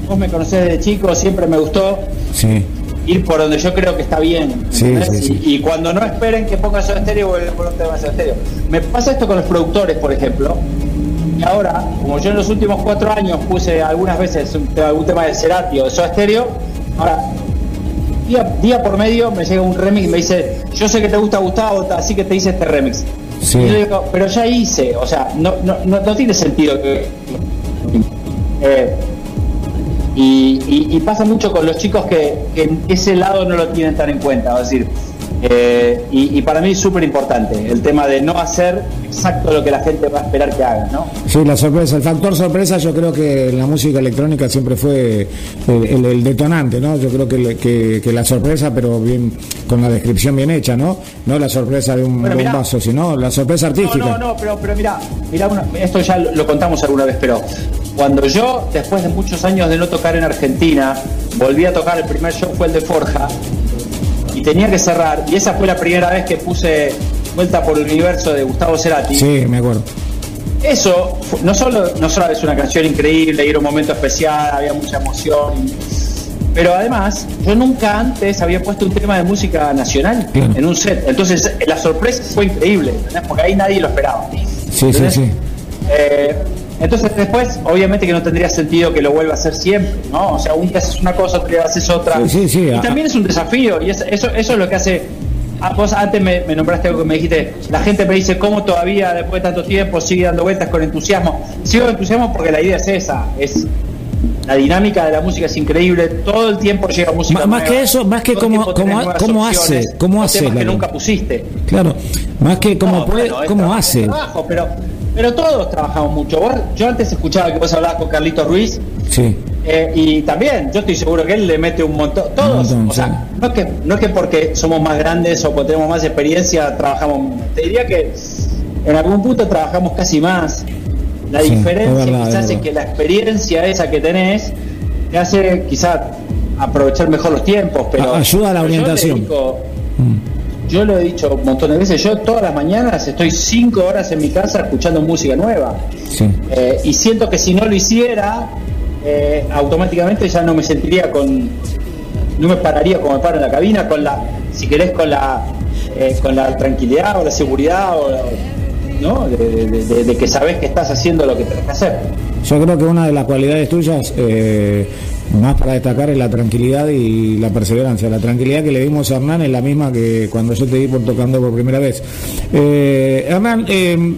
vos me conocés desde chico, siempre me gustó sí. ir por donde yo creo que está bien. Sí, sí, y, y, cuando no esperen que ponga Soda Estéreo, vuelven por un tema de Estéreo. Me pasa esto con los productores, por ejemplo. Y ahora, como yo en los últimos cuatro años puse algunas veces algún tema de Cerati o de Soda Stereo, ahora día, por medio me llega un remix y me dice, yo sé que te gusta Gustavo, así que te hice este remix. Y yo digo, pero ya hice, o sea, no, no, no, tiene sentido que... Eh, y, pasa mucho con los chicos que, que ese lado no lo tienen tan en cuenta, es decir, eh, y, para mí es súper importante el tema de no hacer exacto lo que la gente va a esperar que haga, ¿no? Sí, la sorpresa, el factor sorpresa yo creo que en la música electrónica siempre fue el, detonante, ¿no? Yo creo que, que, la sorpresa, pero bien con la descripción bien hecha, ¿no? No la sorpresa de un, vaso, sino la sorpresa artística. No, no, no, pero, pero mira, mira esto ya lo contamos alguna vez, pero cuando yo, después de muchos años de no tocar en Argentina, volví a tocar, el primer show fue el de Forja, y tenía que cerrar. Y esa fue la primera vez que puse Vuelta por el Universo de Gustavo Cerati. Sí, me acuerdo. Eso no solo, no solo es una canción increíble era un momento especial, había mucha emoción. Pero además, yo nunca antes había puesto un tema de música nacional en un set. Entonces, la sorpresa fue increíble, porque ahí nadie lo esperaba. Sí, sí, sí. Eh, entonces después, obviamente que no tendría sentido que lo vuelva a hacer siempre, ¿no? O sea, un día haces una cosa, otro día haces otra. Sí, sí, y también es un desafío, y eso, eso es lo que hace... Ah, vos antes me, nombraste algo que me dijiste, la gente me dice cómo todavía después de tanto tiempo sigue dando vueltas con entusiasmo. Sigo con entusiasmo porque la idea es esa, es la dinámica de la música es increíble, todo el tiempo llega música. más que eso, más que cómo, cómo, cómo hace, cómo hace. que nunca pusiste. Claro, más que cómo puede, cómo hace. pero pero todos trabajamos mucho. yo antes escuchaba que vos hablabas con Carlitos Ruiz. Sí. Eh, y también, yo estoy seguro que él le mete un montón. Todos. o sea, no, es que, no es que porque somos más grandes o porque tenemos más experiencia trabajamos. Te diría que en algún punto trabajamos casi más. La diferencia quizás es que la experiencia esa que tenés te hace quizás aprovechar mejor los tiempos, pero ayuda a la orientación. Mm. Yo, lo he dicho un montón de veces, yo todas las mañanas estoy cinco horas en mi casa escuchando música nueva. Eh, y siento que si no lo hiciera, eh, automáticamente ya no me sentiría con, no me pararía como me paro en la cabina, con la, si querés, con la, eh, con la tranquilidad o la seguridad o, ¿no? De, que sabes que estás haciendo lo que tenés que hacer. Yo creo que una de las cualidades tuyas, eh, más para destacar, es la tranquilidad y la perseverancia. La tranquilidad que le dimos a Hernán es la misma que cuando yo te di por tocando por primera vez. Eh, Hernán, eh,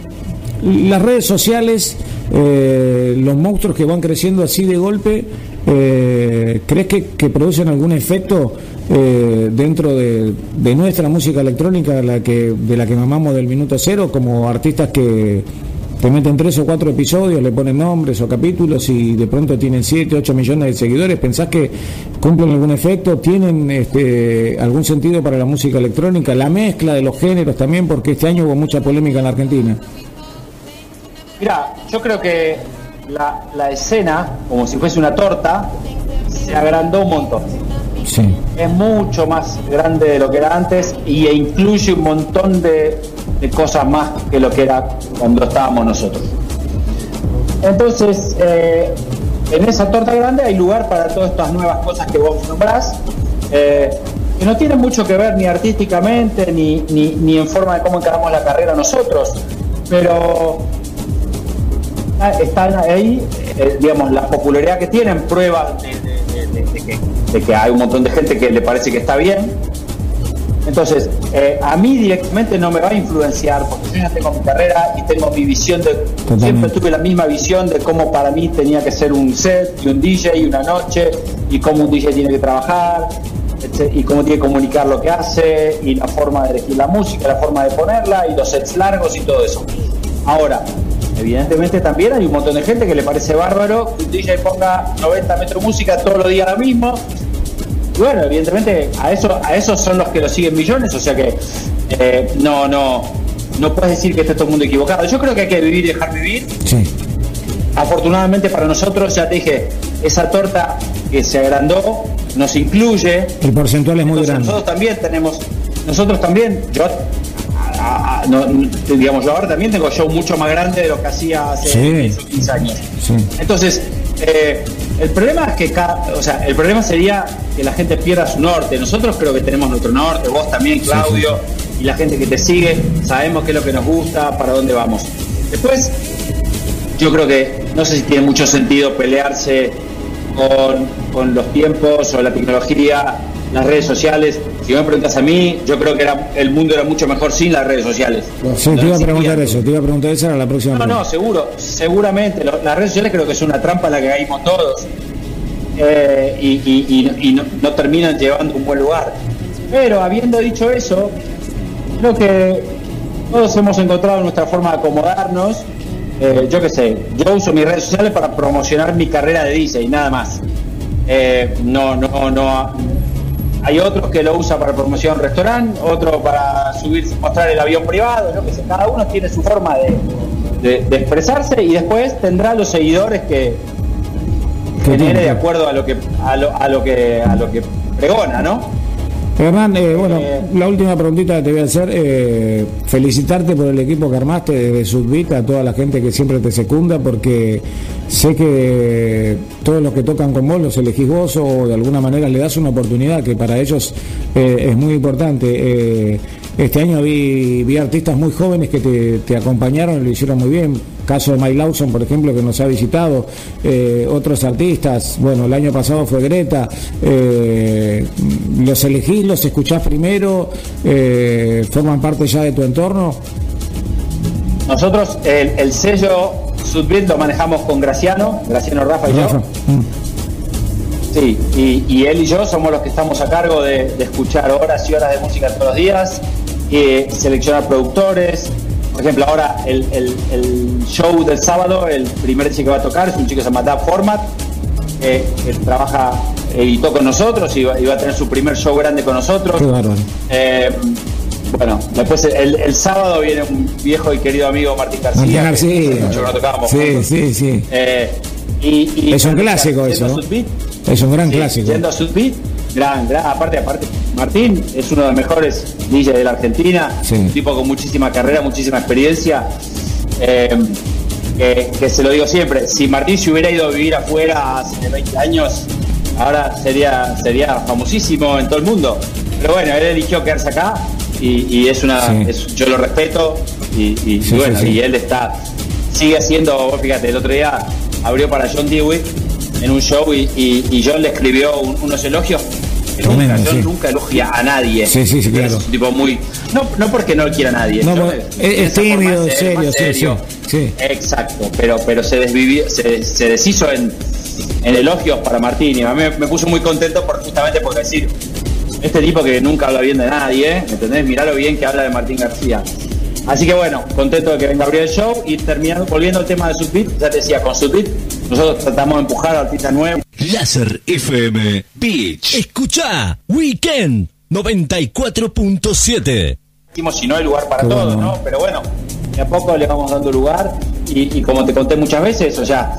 las redes sociales, los monstruos que van creciendo así de golpe, ¿crees que, producen algún efecto? Dentro de, nuestra música electrónica, la que, de la que mamamos del minuto cero, como artistas que, te meten tres o cuatro episodios, le ponen nombres o capítulos y de pronto tienen 7, 8 millones de seguidores. ¿Pensás que cumplen algún efecto? ¿Tienen este, algún sentido para la música electrónica? La mezcla de los géneros también, porque este año hubo mucha polémica en la Argentina. Mira, yo creo que la, la escena, como si fuese una torta, se agrandó un montón. Es mucho más grande de lo que era antes y e incluye un montón de cosas más que lo que era cuando estábamos nosotros. Entonces, eh, en esa torta grande hay lugar para todas estas nuevas cosas que vos nombrás, eh, que no tienen mucho que ver ni artísticamente ni, ni, en forma de cómo encaramos la carrera nosotros, pero están ahí, eh, digamos, la popularidad que tienen, pruebas de que hay un montón de gente que le parece que está bien, entonces, eh, a mí directamente no me va a influenciar porque yo ya tengo mi carrera y tengo mi visión de. Siempre tuve la misma visión de cómo para mí tenía que ser un set y un DJ y una noche y cómo un DJ tiene que trabajar y cómo tiene que comunicar lo que hace y la forma de elegir la música, la forma de ponerla y los sets largos y todo eso. Ahora, evidentemente también hay un montón de gente que le parece bárbaro que un DJ ponga 90 metros de música todos los días lo mismo bueno, evidentemente a eso, a esos son los que lo siguen millones, o sea que eh, no, no, no puedes decir que esté todo el mundo equivocado. Yo creo que hay que vivir y dejar vivir. Sí. Afortunadamente para nosotros, ya te dije, esa torta que se agrandó nos incluye. El porcentual es muy grande. Nosotros también tenemos, nosotros también, yo digamos, yo ahora también tengo show mucho más grande de lo que hacía hace 15 años. Entonces, eh, el problema es que o sea, el problema sería que la gente pierda su norte. Nosotros creo que tenemos nuestro norte, vos también, Claudio, y la gente que te sigue, sabemos qué es lo que nos gusta, para dónde vamos. Después, yo creo que no sé si tiene mucho sentido pelearse con, con los tiempos o la tecnología, las redes sociales. Si me preguntas a mí, yo creo que era, el mundo era mucho mejor sin las redes sociales. Sí, te iba a preguntar eso, te iba a preguntar eso a la próxima. No, no, seguro, seguramente. Las redes sociales creo que es una trampa a la que caímos todos eh, y, no, terminan llevando un buen lugar. Pero habiendo dicho eso, creo que todos hemos encontrado nuestra forma de acomodarnos. Eh, yo qué sé, yo uso mis redes sociales para promocionar mi carrera de DJ, nada más. Eh, no, no, no, hay otros que lo usan para promoción restaurante, otro para subirse, mostrar el avión privado, yo que sé, cada uno tiene su forma de, expresarse y después tendrá los seguidores que genere de acuerdo a lo que a lo, a lo que a lo que pregona, ¿no? Hernán, eh, bueno, eh, la última preguntita que te voy a hacer, eh, felicitarte por el equipo que armaste de Subvita, a toda la gente que siempre te secunda, porque sé que todos los que tocan con vos los elegís vos o de alguna manera le das una oportunidad que para ellos es muy importante. este año vi, vi artistas muy jóvenes que te, te acompañaron y lo hicieron muy bien caso de Mike Lawson, por ejemplo, que nos ha visitado, eh, otros artistas, bueno, el año pasado fue Greta, eh, los elegís, los escuchás primero, eh, forman parte ya de tu entorno. Nosotros el, sello Sudbit lo manejamos con Graciano, Graciano Rafa y yo. Mm. Sí, y, él y yo somos los que estamos a cargo de, escuchar horas y horas de música todos los días, y seleccionar productores, por ejemplo, ahora el, show del sábado, el primer chico que va a tocar es un chico que se llama Dab Format, que trabaja, editó con nosotros y va, a tener su primer show grande con nosotros. Eh, bueno, después el, sábado viene un viejo y querido amigo Martín García. Martín García. sí, sí, sí, eh, y, es un clásico eso. Es un gran clásico. Yendo a Sudbeat, gran, gran, aparte, aparte, Martín es uno de los mejores DJs de la Argentina, un tipo con muchísima carrera, muchísima experiencia. Eh, que, se lo digo siempre, si Martín se hubiera ido a vivir afuera hace 20 años, ahora sería, sería famosísimo en todo el mundo. Pero bueno, él eligió quedarse acá y, es una, yo lo respeto y, bueno, y él está, sigue haciendo, fíjate, el otro día abrió para John Dewey en un show y, John le escribió unos elogios nunca, nunca elogia a nadie. Sí, sí, sí, claro. Es un tipo muy. No, no porque no quiera a nadie. No, es, tímido, serio, serio. Sí, Exacto, pero, pero se desvivió, se, se deshizo en, en, elogios para Martín. Y a mí me puso muy contento por, justamente por decir. Este tipo que nunca habla bien de nadie, ¿me ¿entendés? Mirá lo bien que habla de Martín García. Así que bueno, contento de que venga a abrir el show y terminando, volviendo al tema de Subbeat, ya te decía, con Subbeat nosotros tratamos de empujar a artistas nuevos. Láser FM Beach. Escucha Weekend 94.7. Decimos si no hay lugar para todos, ¿no? Pero bueno, de a poco le vamos dando lugar y, como te conté muchas veces, o sea,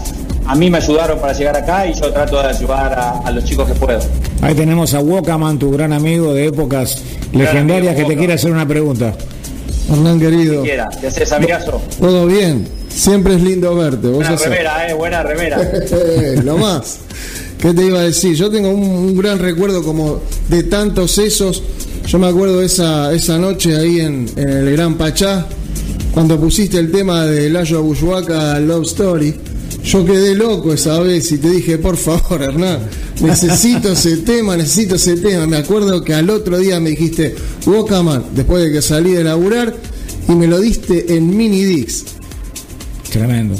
a mí me ayudaron para llegar acá y yo trato de ayudar a, los chicos que puedo. Ahí tenemos a Wokaman, tu gran amigo de épocas legendarias, que te quiere hacer una pregunta. Hernán querido. ¿Te haces amigazo? Todo bien. Siempre es lindo verte. buena remera, eh, buena remera. Lo más. ¿Qué te iba a decir? Yo tengo un, gran recuerdo como de tantos esos. Yo me acuerdo esa, esa noche ahí en, el Gran Pachá, cuando pusiste el tema de Layo Abuyuaca Love Story. Yo quedé loco esa vez y te dije, por favor, Hernán, necesito ese tema, necesito ese tema. Me acuerdo que al otro día me dijiste, Wokaman, después de que salí de laburar, y me lo diste en mini Dix. Tremendo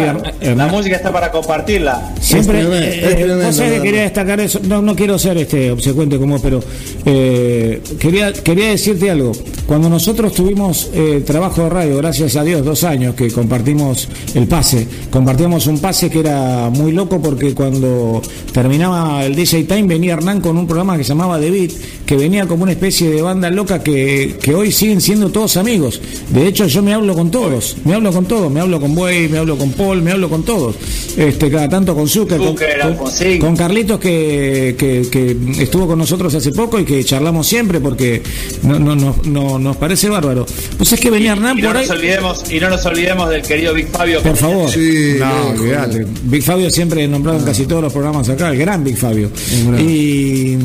la música está para compartirla. Siempre, eh, quería destacar eso. No, no quiero ser este obsecuente como, pero eh, quería, quería decirte algo. Cuando nosotros tuvimos eh, trabajo de radio, gracias a Dios, dos años que compartimos el pase, compartíamos un pase que era muy loco porque cuando terminaba el DJ Time venía Hernán con un programa que se llamaba The Beat, que venía como una especie de banda loca que, que hoy siguen siendo todos amigos. De hecho, yo me hablo con todos, me hablo con todos, me hablo con Buey, me hablo con me hablo con todos. Este, cada tanto con Zucker, con, Carlitos que, que, estuvo con nosotros hace poco y que charlamos siempre porque no, no, no, nos parece bárbaro. Pues es que venía Hernán por ahí. olvidemos, y no nos olvidemos del querido Big Fabio. Por favor. no, Big Fabio siempre nombrado en casi todos los programas acá, el gran Big Fabio. Y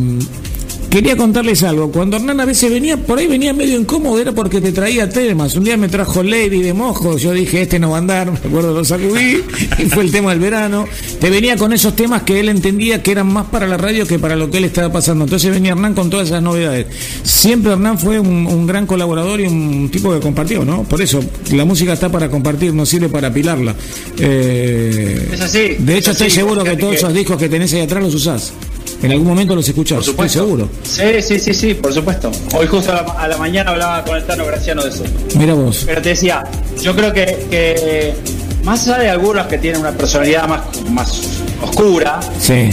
Quería contarles algo. Cuando Hernán a veces venía, por ahí venía medio incómodo, era porque te traía temas. Un día me trajo Lady de mojo, yo dije, este no va a andar, me acuerdo, lo sacudí, y fue el tema del verano. Te venía con esos temas que él entendía que eran más para la radio que para lo que él estaba pasando. Entonces venía Hernán con todas esas novedades. Siempre Hernán fue un, gran colaborador y un tipo que compartió, ¿no? Por eso, la música está para compartir, no sirve para apilarla. Eh, es así. De hecho, estoy seguro que todos esos discos que tenés ahí atrás los usás. En algún momento los escuchás, estoy seguro. Sí, sí, sí, sí, por supuesto. Hoy justo a la, mañana hablaba con el Tano Graciano de eso. Mira vos. Pero te decía, yo creo que, más allá de algunos que tienen una personalidad más, más oscura, sí.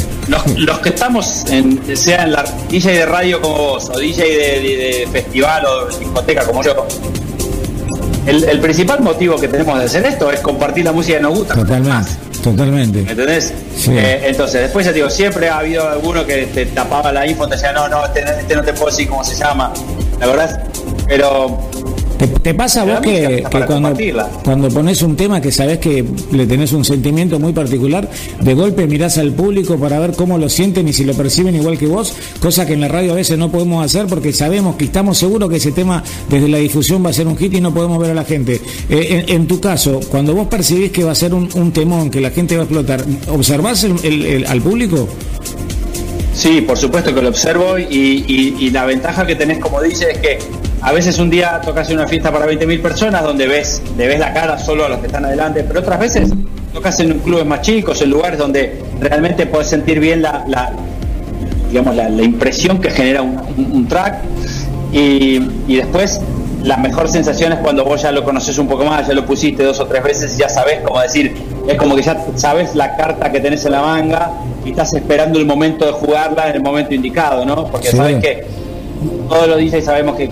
los, que estamos, en, sea en la DJ de radio como vos, o DJ de, festival o de discoteca como yo, el, principal motivo que tenemos de hacer esto es compartir la música que nos gusta. Totalmente. Totalmente. ¿Me entendés? Eh, entonces, después ya digo, siempre ha habido alguno que te tapaba la info, te decía, no, no, este, este no te puedo decir cómo se llama. La verdad, pero ¿Te, pasa a vos que, cuando, cuando pones un tema que sabes que le tenés un sentimiento muy particular, de golpe mirás al público para ver cómo lo sienten y si lo perciben igual que vos, cosa que en la radio a veces no podemos hacer porque sabemos que estamos seguros que ese tema desde la difusión va a ser un hit y no podemos ver a la gente. Eh, en, tu caso, cuando vos percibís que va a ser un, temón, que la gente va a explotar, ¿observás al público? Sí, por supuesto que lo observo y, la ventaja que tenés como dice es que a veces un día tocas en una fiesta para 20.000 personas donde ves, le ves la cara solo a los que están adelante, pero otras veces tocas en clubes más chicos, en lugares donde realmente puedes sentir bien la, digamos, la, impresión que genera un, track y, después la mejor sensación es cuando vos ya lo conoces un poco más, ya lo pusiste dos o tres veces y ya sabes, como decir, es como que ya sabes la carta que tenés en la manga y estás esperando el momento de jugarla en el momento indicado, ¿no? Porque sabes que todos los y sabemos que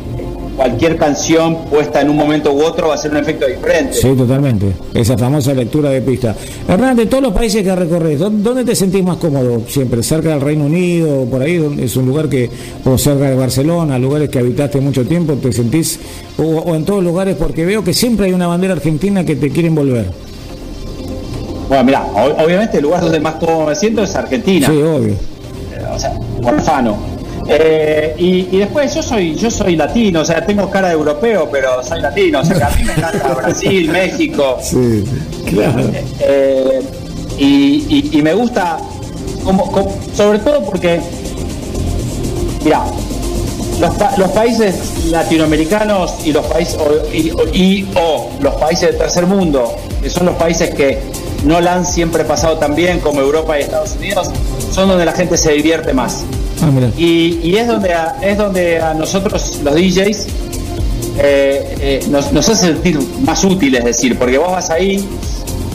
cualquier canción puesta en un momento u otro va a ser un efecto diferente. Sí, totalmente. Esa famosa lectura de pista. Hernán, de todos los países que recorres, ¿dónde te sentís más cómodo siempre? ¿Cerca del Reino Unido, por ahí? ¿Es un lugar que, o cerca de Barcelona, lugares que habitaste mucho tiempo, te sentís, o, en todos lugares? Porque veo que siempre hay una bandera argentina que te quieren volver. Bueno, mira, obviamente el lugar donde más cómodo me siento es Argentina. Sí, obvio. O sea, orfano eh, y, después yo soy yo soy latino, o sea, tengo cara de europeo, pero soy latino, o sea, que a mí me encanta Brasil, México. Sí, claro. Eh, y, me gusta, como, sobre todo porque, mira, los, países latinoamericanos y los países y, o los países del tercer mundo, que son los países que no la han siempre pasado tan bien como Europa y Estados Unidos, son donde la gente se divierte más. Ah, y, es donde a, es donde a nosotros los DJs eh, eh, nos, hace sentir más útiles, es decir, porque vos vas ahí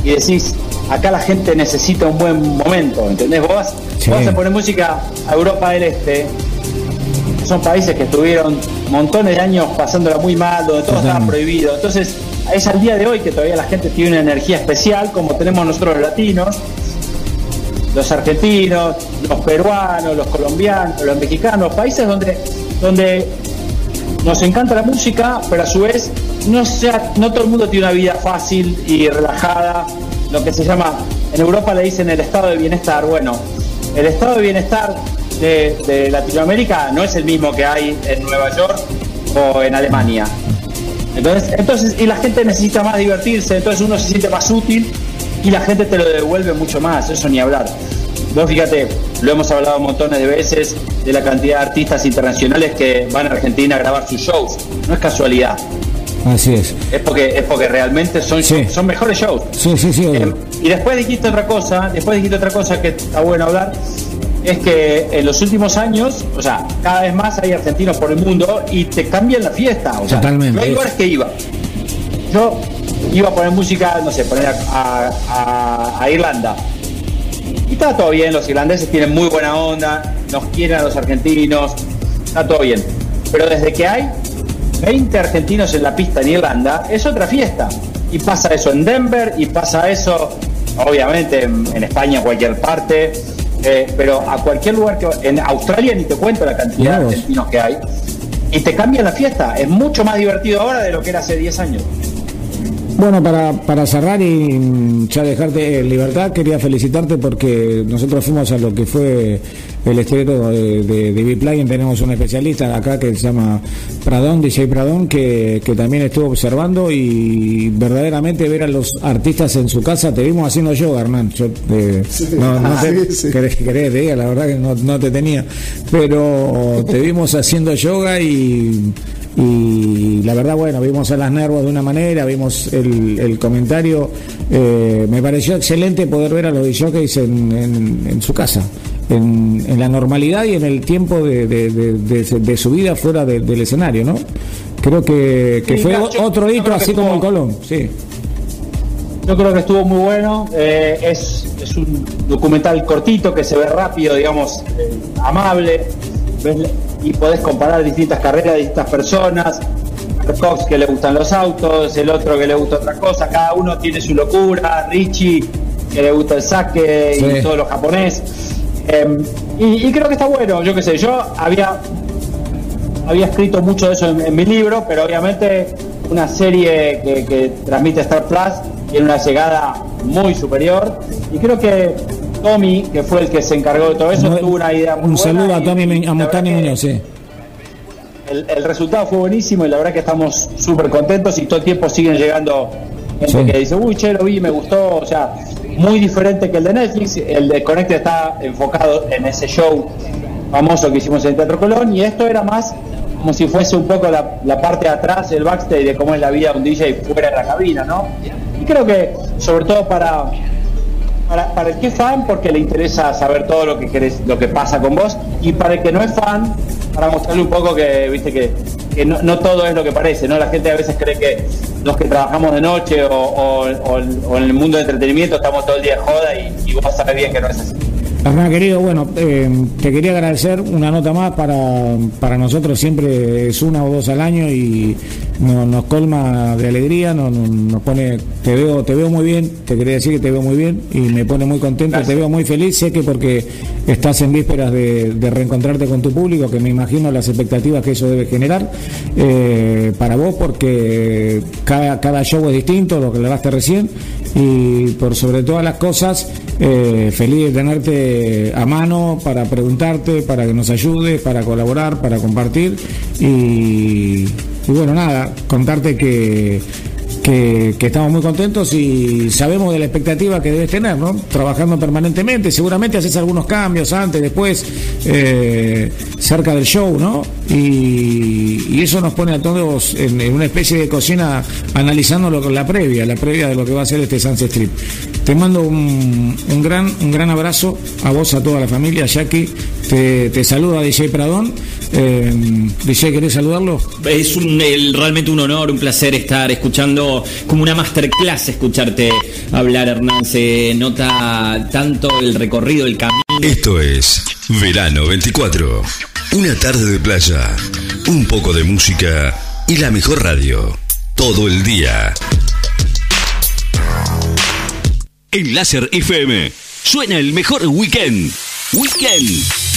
y decís, acá la gente necesita un buen momento, ¿entendés? Vos vas, a poner música a Europa del Este, son países que estuvieron montones de años pasándola muy mal, donde todo estaba prohibido. Entonces, es al día de hoy que todavía la gente tiene una energía especial, como tenemos nosotros los latinos, los argentinos, los peruanos, los colombianos, los mexicanos, países donde, donde nos encanta la música, pero a su vez no, sea, no todo el mundo tiene una vida fácil y relajada, lo que se llama, en Europa le dicen el estado de bienestar. Bueno, el estado de bienestar de, de Latinoamérica no es el mismo que hay en Nueva York o en Alemania. Entonces, entonces, y la gente necesita más divertirse, entonces uno se siente más útil y la gente te lo devuelve mucho más, eso ni hablar. Vos fíjate, lo hemos hablado montones de veces de la cantidad de artistas internacionales que van a Argentina a grabar sus shows. No es casualidad. Así es. Es porque, es porque realmente son, son mejores shows. Sí, sí, sí. Eh, y después dijiste otra cosa, después dijiste otra cosa que está bueno hablar, es que en los últimos años, o sea, cada vez más hay argentinos por el mundo y te cambian la fiesta. O sea, Totalmente. hay lugares que iba. Yo iba a poner música, no sé, poner a, Irlanda. Y está todo bien, los irlandeses tienen muy buena onda, nos quieren a los argentinos, está todo bien. Pero desde que hay 20 argentinos en la pista en Irlanda, es otra fiesta. Y pasa eso en Denver, y pasa eso, obviamente, en, España, en cualquier parte, eh, pero a cualquier lugar que. En Australia ni te cuento la cantidad de argentinos que hay. Y te cambia la fiesta. Es mucho más divertido ahora de lo que era hace 10 años. Bueno, para, para cerrar y ya dejarte en libertad, quería felicitarte porque nosotros fuimos a lo que fue el estreno de, de, de Tenemos un especialista acá que se llama Pradón, DJ Pradón, que, también estuvo observando y verdaderamente ver a los artistas en su casa. Te vimos haciendo yoga, Hernán. Yo, eh, no, no te, querés, la verdad que no, no te tenía. Pero te vimos haciendo yoga y y la verdad, bueno, vimos a las nervos de una manera, vimos el, comentario, eh, me pareció excelente poder ver a los DJs en, en, su casa, en, en, la normalidad y en el tiempo de, su vida fuera del escenario, ¿no? Creo que, fue otro hito así como el Colón, sí. Yo creo que estuvo muy bueno, eh, es, es, un documental cortito que se ve rápido, digamos, eh, amable y podés comparar distintas carreras de distintas personas. Cox que le gustan los autos, el otro que le gusta otra cosa, cada uno tiene su locura, Richie que le gusta el saque y todo lo japonés. Em, y, creo que está bueno, yo qué sé, yo había, había escrito mucho de eso en, mi libro, pero obviamente una serie que, que transmite Star Plus tiene una llegada muy superior y creo que Tommy, que fue el que se encargó de todo eso, tuvo una idea muy Un saludo a Tommy, a Muñoz, sí. El, resultado fue buenísimo y la verdad que estamos súper contentos y todo el tiempo siguen llegando gente que dice, uy, che, lo vi, me gustó, o sea, muy diferente que el de Netflix, el de Connect está enfocado en ese show famoso que hicimos en Teatro Colón y esto era más como si fuese un poco la, la parte de atrás, el backstage de cómo es la vida de un DJ fuera de la cabina, ¿no? Y creo que sobre todo para para, el que es fan, porque le interesa saber todo lo que querés, lo que pasa con vos, y para el que no es fan, para mostrarle un poco que, viste, que, no, todo es lo que parece, ¿no? La gente a veces cree que los que trabajamos de noche o, en el mundo de entretenimiento estamos todo el día de joda y, vos sabés bien que no es así. Hernán querido, bueno, eh, te quería agradecer una nota más para, para nosotros siempre es una o dos al año y nos colma de alegría, nos, nos, pone, te veo, te veo muy bien, te quería decir que te veo muy bien y me pone muy contento, te veo muy feliz, sé que porque estás en vísperas de, reencontrarte con tu público, que me imagino las expectativas que eso debe generar eh, para vos, porque cada, cada show es distinto, lo que le daste recién, y por sobre todas las cosas, eh, feliz de tenerte a mano para preguntarte, para que nos ayudes, para colaborar, para compartir y, y bueno, nada, contarte que que, estamos muy contentos y sabemos de la expectativa que debes tener, ¿no? Trabajando permanentemente, seguramente haces algunos cambios antes, después, eh, cerca del show, ¿no? Y, eso nos pone a todos en, una especie de cocina analizando lo, la previa, la previa de lo que va a ser este Sunset Strip. Te mando un, gran, un gran abrazo a vos, a toda la familia, Jackie. Te, te saluda DJ Pradón eh, ¿querés saludarlo? Es un, realmente un honor, un placer estar escuchando como una masterclass, escucharte hablar, Hernán. Se nota tanto el recorrido, el camino. Esto es Verano 24. Una tarde de playa, un poco de música y la mejor radio. Todo el día. En Láser FM suena el mejor weekend. Weekend.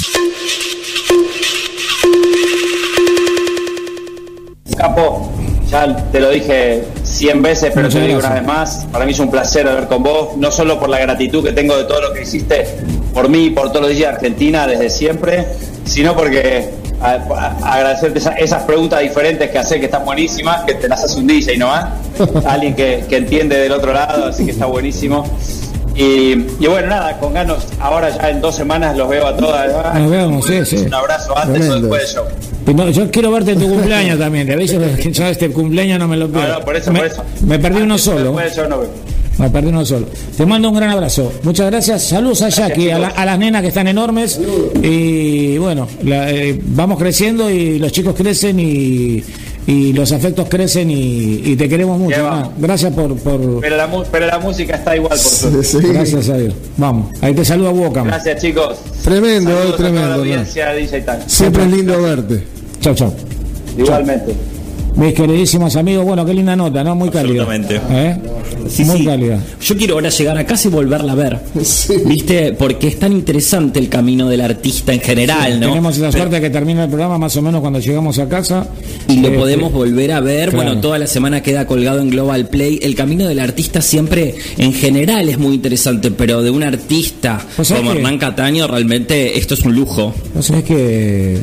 Capo, ya te lo dije 100 veces, pero te lo digo una vez más. Para mí es un placer hablar con vos, no solo por la gratitud que tengo de todo lo que hiciste por mí y por todos los días de Argentina desde siempre, sino porque agradecerte esas preguntas diferentes que hace que están buenísimas, que te las hace un DJ, ¿no? Alguien que, que entiende del otro lado, así que está buenísimo. Y, bueno, nada, con ganos, ahora ya en dos semanas los veo a todas. Nos vemos, sí, sí. Un abrazo antes o después del show. Yo quiero verte en tu cumpleaños también, te aviso que ya este cumpleaños no me lo pierdo. No, por eso, me, por eso. Me perdí uno solo. me perdí uno solo. Te mando un gran abrazo. Muchas gracias. Saludos a Jackie, a, las nenas que están enormes. Y bueno, eh, vamos creciendo y los chicos crecen y y los afectos crecen y, te queremos mucho. Gracias por, por... Pero, la, pero, la, música está igual, por suerte. Gracias a Dios. Vamos, ahí te saluda Boca. Gracias, chicos. Tremendo, tremendo. Siempre es lindo verte. Chao, chao. Igualmente. Mis queridísimos amigos, bueno, qué linda nota, ¿no? Muy cálida. ¿Eh? Muy cálida. Yo quiero ahora llegar a casa y volverla a ver. ¿Viste? Porque es tan interesante el camino del artista en general, ¿no? Tenemos esa suerte de que termina el programa más o menos cuando llegamos a casa. Y lo eh, podemos volver a ver. Bueno, toda la semana queda colgado en Global Play. El camino del artista siempre, en general, es muy interesante, pero de un artista como Hernán Cataño, realmente esto es un lujo. No sé, es que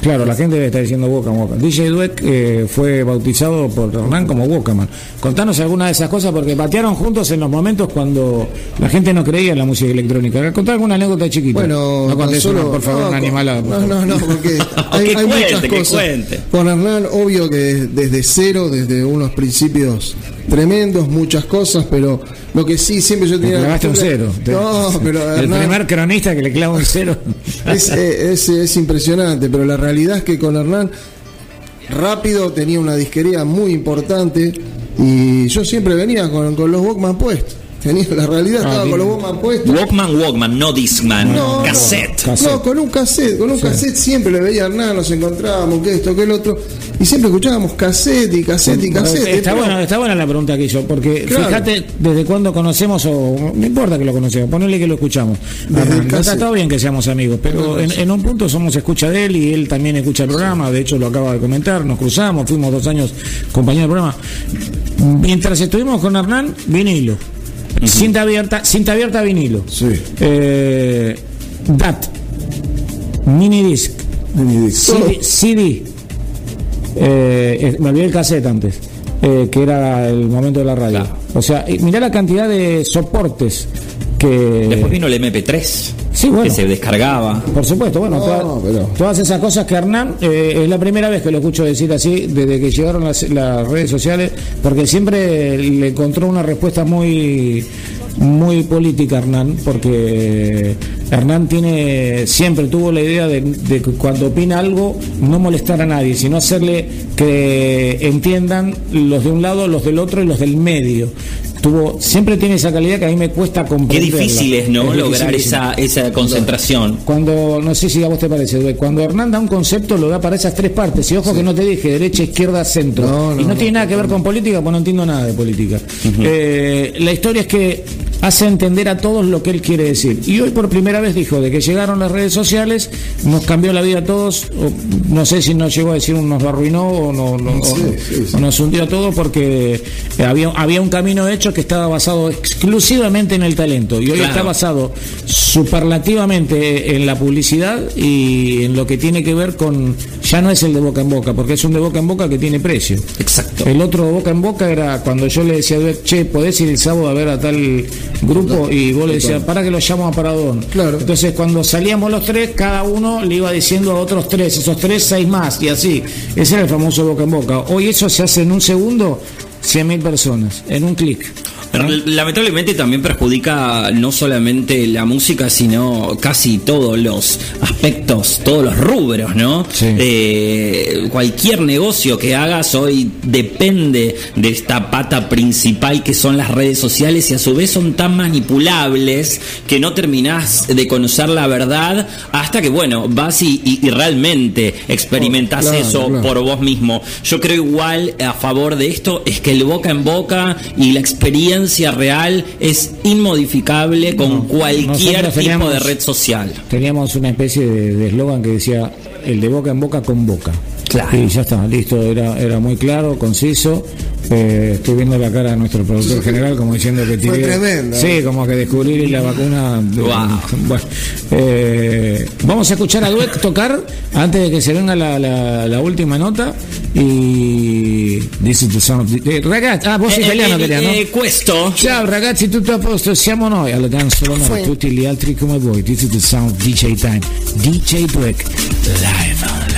Claro, la gente debe estar diciendo Boca Boca. DJ Dweck eh, fue bautizado por Hernán como Bocaman. Contanos alguna de esas cosas porque patearon juntos en los momentos cuando la gente no creía en la música electrónica. Contá alguna anécdota chiquita. Bueno, no contés por favor, una animalada. No, no, no, porque hay, muchas cosas. Con Hernán, obvio que desde cero, desde unos principios tremendos, muchas cosas, pero lo que sí siempre yo tenía. clavaste un cero. No, pero el primer cronista que le clava un cero. Es, es, es, impresionante, pero la realidad es que con Hernán rápido tenía una disquería muy importante y yo siempre venía con, con los Walkman puestos. Tenía, la realidad ah, estaba con los Walkman puestos. Walkman, Walkman, no Discman. No, cassette. No, con un cassette. Con un cassette siempre le veía a Hernán, nos encontrábamos, que esto, que el otro. Y siempre escuchábamos cassette y cassette y cassette. Está, bueno, está buena la pregunta que hizo, porque fíjate desde cuándo conocemos, o no importa que lo conocemos, ponele que lo escuchamos. Está todo bien que seamos amigos, pero en, en, un punto somos escucha de él y él también escucha el programa, de hecho lo acaba de comentar, nos cruzamos, fuimos dos años compañeros del programa. Mientras estuvimos con Hernán, vinilo. Cinta abierta, cinta abierta vinilo. Sí. Eh, DAT. Mini disc. Mini disc. CD. Eh, me olvidé el cassette antes. Eh, que era el momento de la radio. O sea, mirá la cantidad de soportes que. Después vino el MP3 que se descargaba. Por supuesto, bueno, todas esas cosas que Hernán, eh, es la primera vez que lo escucho decir así, desde que llegaron las, redes sociales, porque siempre le encontró una respuesta muy muy política Hernán, porque Hernán tiene siempre tuvo la idea de, de, que cuando opina algo no molestar a nadie, sino hacerle que entiendan los de un lado, los del otro y los del medio tuvo, siempre tiene esa calidad que a mí me cuesta comprender. Qué difícil es, ¿no? Lograr esa, esa concentración. Cuando, no sé si a vos te parece, cuando Hernán da un concepto lo da para esas tres partes. Y ojo que no te dije derecha, izquierda, centro. y no, tiene nada que ver con política, pues no entiendo nada de política. Eh, la historia es que hace entender a todos lo que él quiere decir. Y hoy por primera vez dijo de que llegaron las redes sociales, nos cambió la vida a todos, no sé si nos llegó a decir nos lo arruinó o, no, nos hundió a todos porque había, había un camino hecho que estaba basado exclusivamente en el talento y hoy está basado superlativamente en la publicidad y en lo que tiene que ver con, ya no es el de boca en boca, porque es un de boca en boca que tiene precio. Exacto. El otro de boca en boca era cuando yo le decía, che, podés ir el sábado a ver a tal grupo y vos le decías, para que lo llamo a Paradón. Claro. Entonces cuando salíamos los tres, cada uno le iba diciendo a otros tres, esos tres, seis más, y así. Ese era el famoso boca en boca. Hoy eso se hace en un segundo, 100.000 personas, en un clic. Lamentablemente también perjudica no solamente la música, sino casi todos los aspectos, todos los rubros, ¿no? Eh, cualquier negocio que hagas hoy depende de esta pata principal que son las redes sociales y a su vez son tan manipulables que no terminás de conocer la verdad hasta que, bueno, vas y, realmente experimentas oh, eso por vos mismo. Yo creo igual a favor de esto es que el boca en boca y la experiencia real es inmodificable con cualquier tipo de red social. Teníamos una especie de eslogan que decía el de boca en boca con boca. Y ya está, listo, era, era muy claro, conciso. Eh, estoy viendo la cara de nuestro productor general como diciendo que tiene. tremendo. Sí, como que descubrir la vacuna. Bueno, eh, vamos a escuchar a Dueck tocar antes de que se venga la, la, última nota. Y. This is the sound of the... Eh, ragazzi, ah, vos eh, italiano no? Eh, questo. Ciao ragazzi, tutto a posto, siamo noi alla Dance Sonora, tutti gli altri come voi. This is the sound DJ Time. DJ Dweck, live.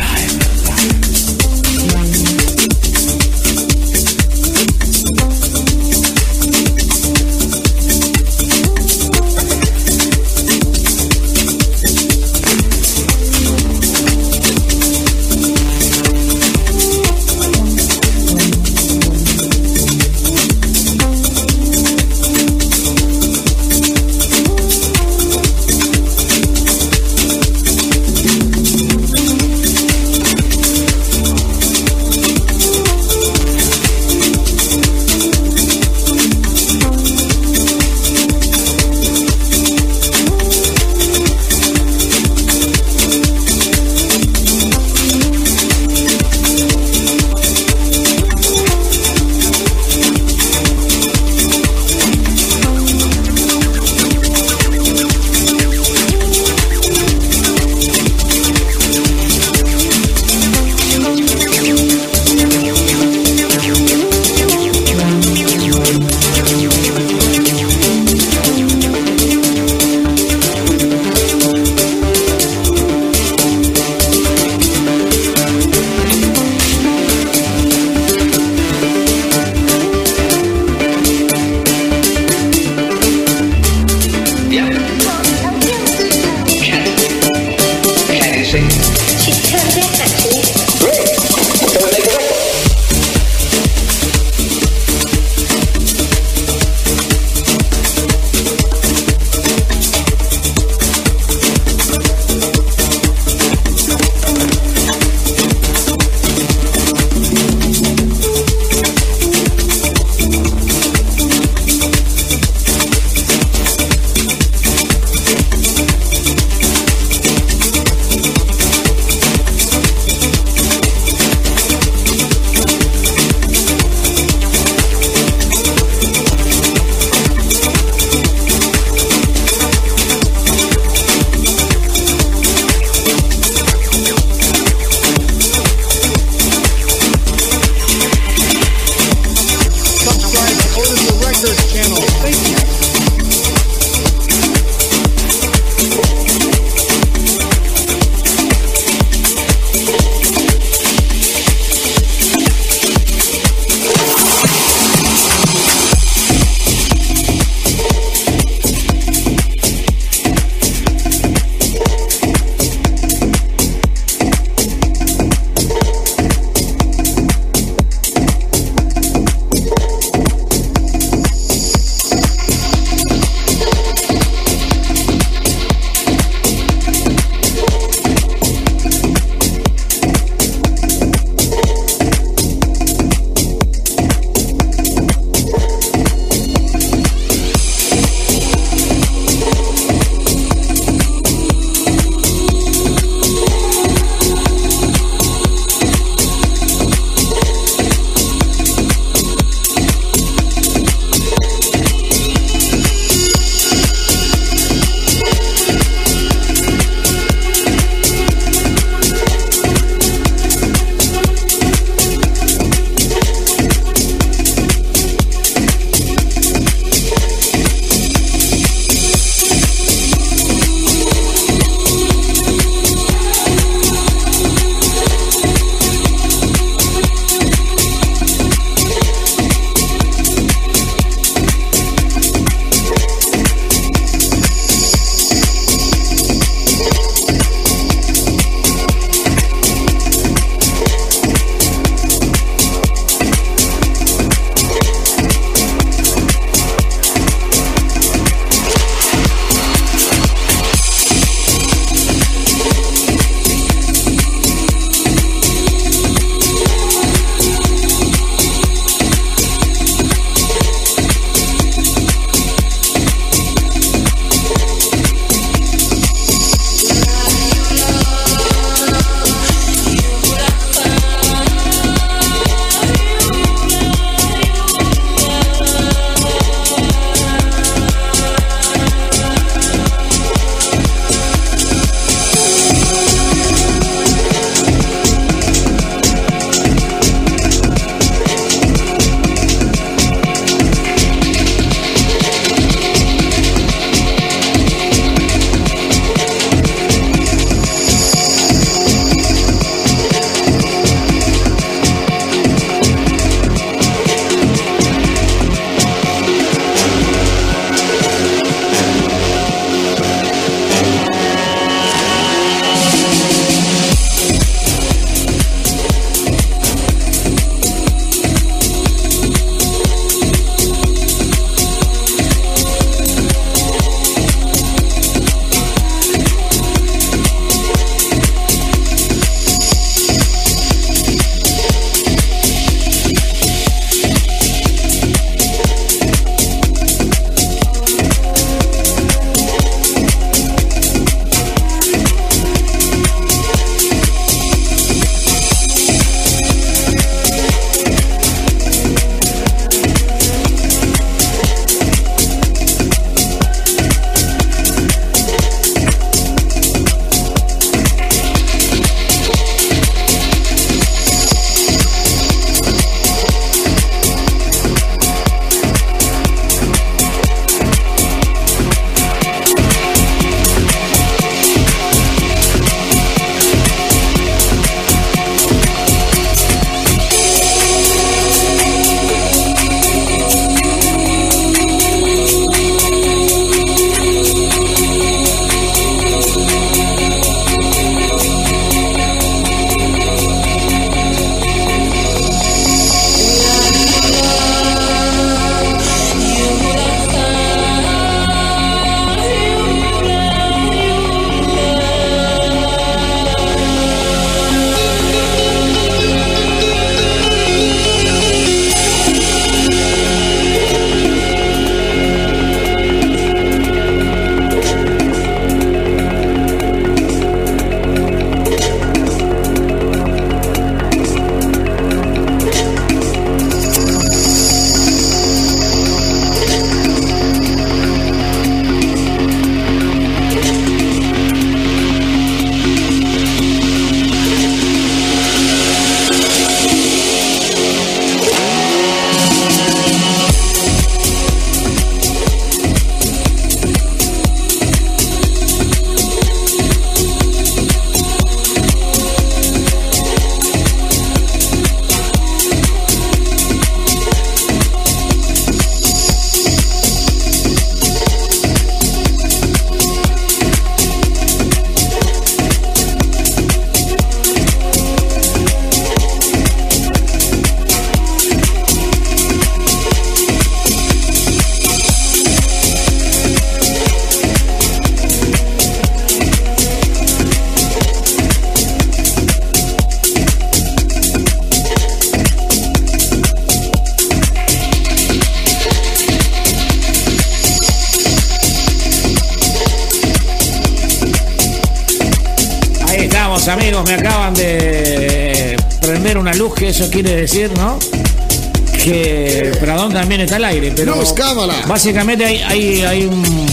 Básicamente hay, hay, hay un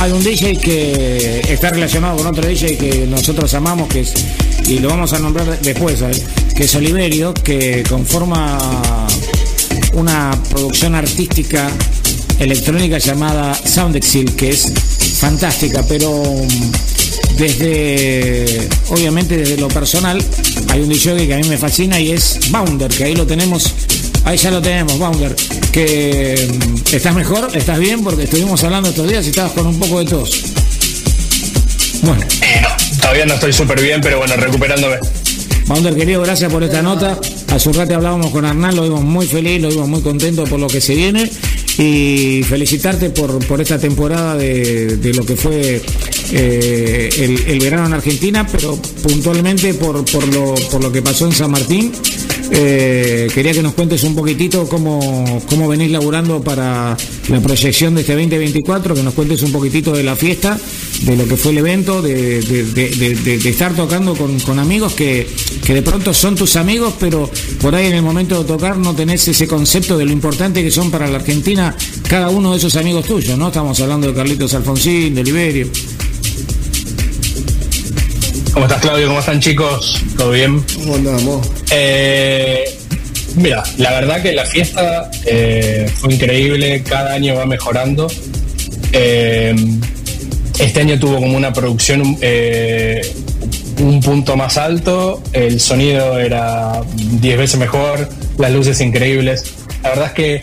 hay un DJ que está relacionado con otro DJ que nosotros amamos, que es, y lo vamos a nombrar después, que es Oliverio, que conforma una producción artística electrónica llamada Sound Exil, que es fantástica, pero desde, obviamente desde lo personal, hay un DJ que a mí me fascina y es Bounder, que ahí lo tenemos, ahí ya lo tenemos, Bounder, que mm, estás mejor, estás bien, porque estuvimos hablando estos días y estabas con un poco de tos. Bueno. Eh, no, todavía no estoy súper bien, pero bueno, recuperándome. Bounder, querido, gracias por esta nota. Hace un rato hablábamos con Arnal, lo vimos muy feliz, lo vimos muy contento por lo que se viene y felicitarte por, por esta temporada de, de lo que fue eh, el, verano en Argentina, pero puntualmente por, por, lo, por lo que pasó en San Martín. Eh, quería que nos cuentes un poquitito cómo, cómo venís laburando para la proyección de este 2024, que nos cuentes un poquitito de la fiesta, de lo que fue el evento, de, de, estar tocando con, con amigos que, que, de pronto son tus amigos, pero por ahí en el momento de tocar no tenés ese concepto de lo importante que son para la Argentina cada uno de esos amigos tuyos, ¿no? Estamos hablando de Carlitos Alfonsín, de Liberio. ¿Cómo estás, Claudio? ¿Cómo están, chicos? ¿Todo bien? ¿Cómo andamos? Eh, mira, la verdad que la fiesta eh, fue increíble, cada año va mejorando. Eh, este año tuvo como una producción un punto más alto, el sonido era 10 veces mejor, las luces increíbles. La verdad es que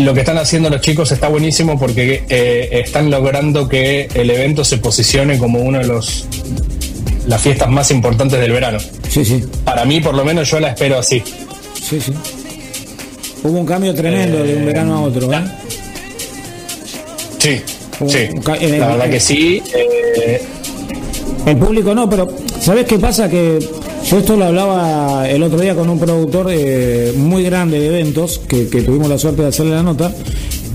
lo que están haciendo los chicos está buenísimo porque están logrando que el evento se posicione como uno de los las fiestas más importantes del verano. Sí, sí. Para mí, por lo menos, yo la espero así. Sí, sí. Hubo un cambio tremendo de un verano a otro, ¿eh? Sí, sí. la verdad que sí. Eh, el público no, pero ¿sabes qué pasa? Que yo esto lo hablaba el otro día con un productor eh, muy grande de eventos, que, que, tuvimos la suerte de hacerle la nota,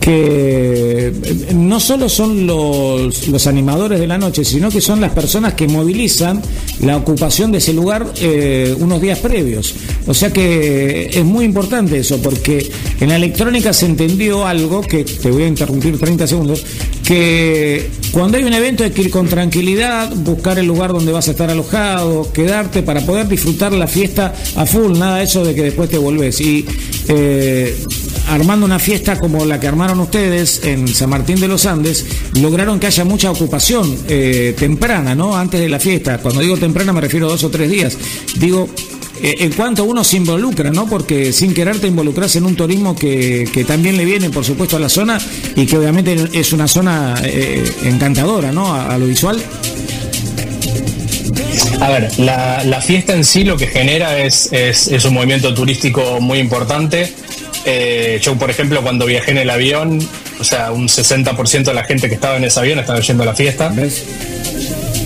que eh, no solo son los, los, animadores de la noche, sino que son las personas que movilizan la ocupación de ese lugar eh, unos días previos. O sea que es muy importante eso, porque en la electrónica se entendió algo, que te voy a interrumpir 30 segundos, que cuando hay un evento hay que ir con tranquilidad, buscar el lugar donde vas a estar alojado, quedarte para poder disfrutar la fiesta a full, nada de eso de que después te volvés. Y eh, armando una fiesta como la que armaron ustedes en San Martín de los Andes, lograron que haya mucha ocupación eh, temprana, ¿no? Antes de la fiesta. Cuando digo temprana me refiero a dos o tres días. Digo, en cuanto uno se involucra, ¿no? Porque sin querer te involucras en un turismo que, también le viene, por supuesto, a la zona y que obviamente es una zona eh, encantadora, ¿no? A, lo visual. A ver, la, fiesta en sí lo que genera es, es un movimiento turístico muy importante eh, yo, por ejemplo, cuando viajé en el avión, o sea, un 60% de la gente que estaba en ese avión estaba yendo a la fiesta.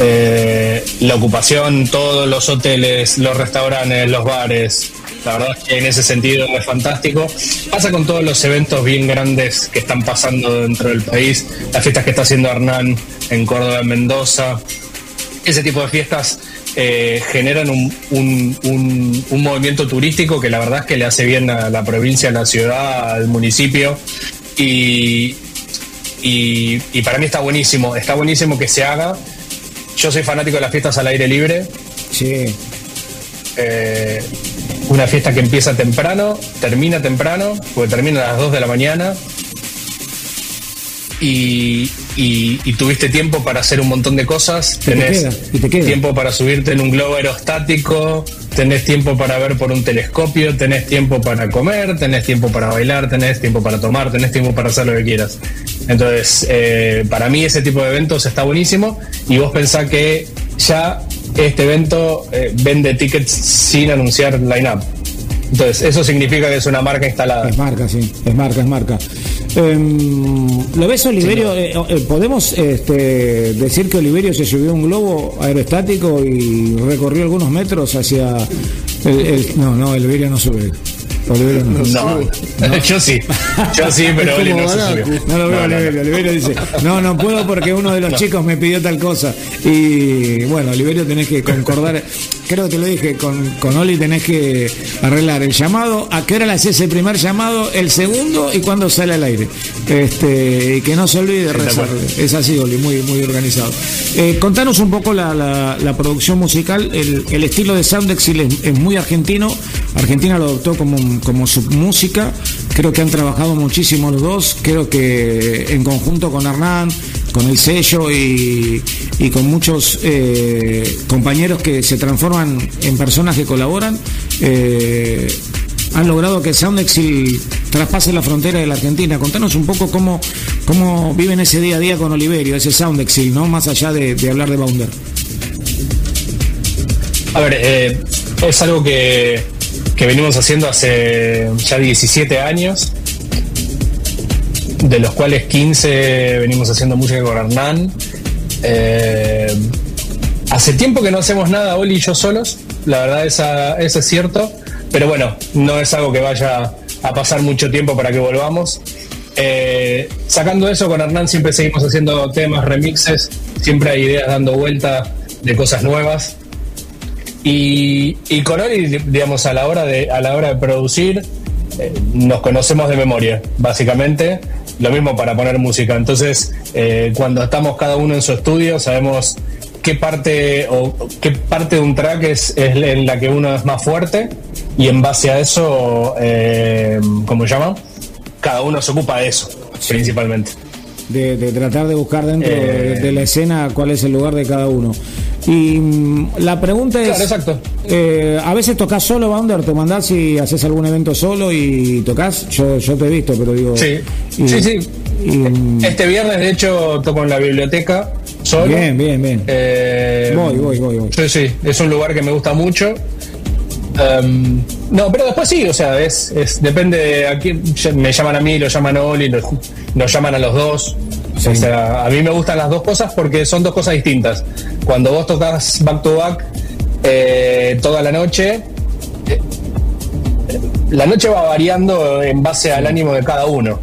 Eh, la ocupación, todos los hoteles, los restaurantes, los bares, la verdad es que en ese sentido es fantástico. Pasa con todos los eventos bien grandes que están pasando dentro del país, las fiestas que está haciendo Hernán en Córdoba, en Mendoza, ese tipo de fiestas eh, generan un, un, movimiento turístico que la verdad es que le hace bien a la provincia, a la ciudad, al municipio. Y, y, para mí está buenísimo, está buenísimo que se haga. Yo soy fanático de las fiestas al aire libre. Sí. Eh, una fiesta que empieza temprano, termina temprano, porque termina a las 2 de la mañana y, tuviste tiempo para hacer un montón de cosas. Tenés tiempo para subirte en un globo aerostático, tenés tiempo para ver por un telescopio, tenés tiempo para comer, tenés tiempo para bailar, tenés tiempo para tomar, tenés tiempo para hacer lo que quieras. Entonces, eh, para mí ese tipo de eventos está buenísimo y vos pensás que ya este evento eh, vende tickets sin anunciar line-up. Entonces, eso significa que es una marca instalada. Es marca, sí, es marca, es marca. Em, ¿Lo ves, Oliverio? Eh, eh, ¿Podemos este, decir que Oliverio se subió a un globo aerostático y recorrió algunos metros hacia... El, no, no, Oliverio no sube. No. yo sí. Yo sí, pero Oli no No lo veo, Oliverio. Oliverio dice, no, no puedo porque uno de los chicos me pidió tal cosa. Y bueno, Oliverio tenés que concordar. Creo que te lo dije, con, con Oli tenés que arreglar el llamado, a qué hora le haces el primer llamado, el segundo y cuando sale al aire. Este, y que no se olvide de rezar. Es así, Oli, muy, muy organizado. Eh, contanos un poco la, la, producción musical. El, el, estilo de Soundexil es, es muy argentino. Argentina lo adoptó como, como su música. Creo que han trabajado muchísimo los dos. Creo que en conjunto con Hernán, con el sello y, con muchos eh, compañeros que se transforman en personas que colaboran, eh, han logrado que Soundexil traspase la frontera de la Argentina. Contanos un poco cómo, cómo viven ese día a día con Oliverio, ese Soundexil, ¿no? Más allá de, hablar de Bounder. A ver, eh, es algo que que venimos haciendo hace ya 17 años, de los cuales 15 venimos haciendo música con Hernán. Eh, hace tiempo que no hacemos nada, Oli y yo solos, la verdad esa, eso es cierto, pero bueno, no es algo que vaya a pasar mucho tiempo para que volvamos. Eh, sacando eso, con Hernán siempre seguimos haciendo temas, remixes, siempre hay ideas dando vuelta de cosas nuevas. Y, con Oli, digamos, a la hora de, a la hora de producir, eh, nos conocemos de memoria, básicamente. Lo mismo para poner música. Entonces, eh, cuando estamos cada uno en su estudio, sabemos qué parte o qué parte de un track es, en la que uno es más fuerte y en base a eso, eh, ¿cómo se llama? Cada uno se ocupa de eso, principalmente. De, tratar de buscar dentro de, de, la escena cuál es el lugar de cada uno. Y mm, la pregunta es, exacto. Eh, a veces tocas solo, Bounder, te mandás y haces algún evento solo y tocas. Yo, yo te he visto, pero digo. Sí, sí, sí. Mm, este viernes, de hecho, toco en la biblioteca solo. Bien, bien, bien. Eh, voy, voy, voy, voy. Sí, sí, es un lugar que me gusta mucho. Em, no, pero después sí, o sea, es, es depende a quién me llaman a mí, lo llaman a Oli, nos llaman a los dos. O sea, a mí me gustan las dos cosas porque son dos cosas distintas. Cuando vos tocas back to back eh, toda la noche, eh, la noche va variando en base al ánimo de cada uno.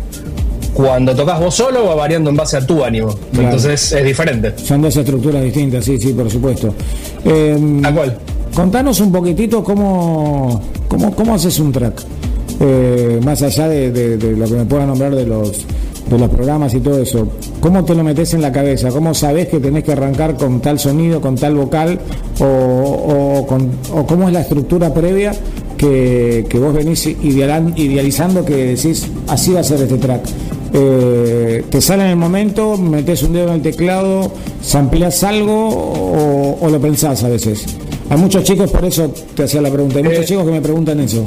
Cuando tocas vos solo va variando en base a tu ánimo. Entonces es diferente. Son dos estructuras distintas, sí, sí, por supuesto. Eh, ¿A cuál? Contanos un poquitito cómo, cómo, cómo haces un track. Eh, más allá de, lo que me pueda nombrar de los de los programas y todo eso, ¿cómo te lo metes en la cabeza? ¿Cómo sabes que tenés que arrancar con tal sonido, con tal vocal? ¿O, cómo es la estructura previa que, vos venís idealizando que decís, así va a ser este track? Eh, ¿Te sale en el momento, metes un dedo en el teclado, sampleas algo o, lo pensás a veces? Hay muchos chicos, por eso te hacía la pregunta, hay muchos eh. chicos que me preguntan eso.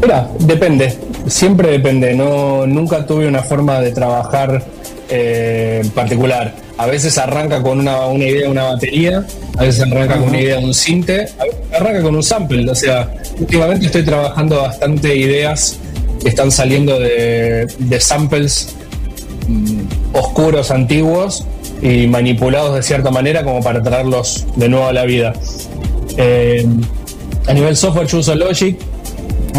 Mira, depende siempre depende, no, nunca tuve una forma de trabajar eh, particular. A veces arranca con una, una idea una batería, a veces arranca con una idea de un cinte, a veces arranca con un sample. O sea, últimamente estoy trabajando bastante ideas que están saliendo de, samples mm, oscuros, antiguos y manipulados de cierta manera como para traerlos de nuevo a la vida. Eh, a nivel software yo uso Logic,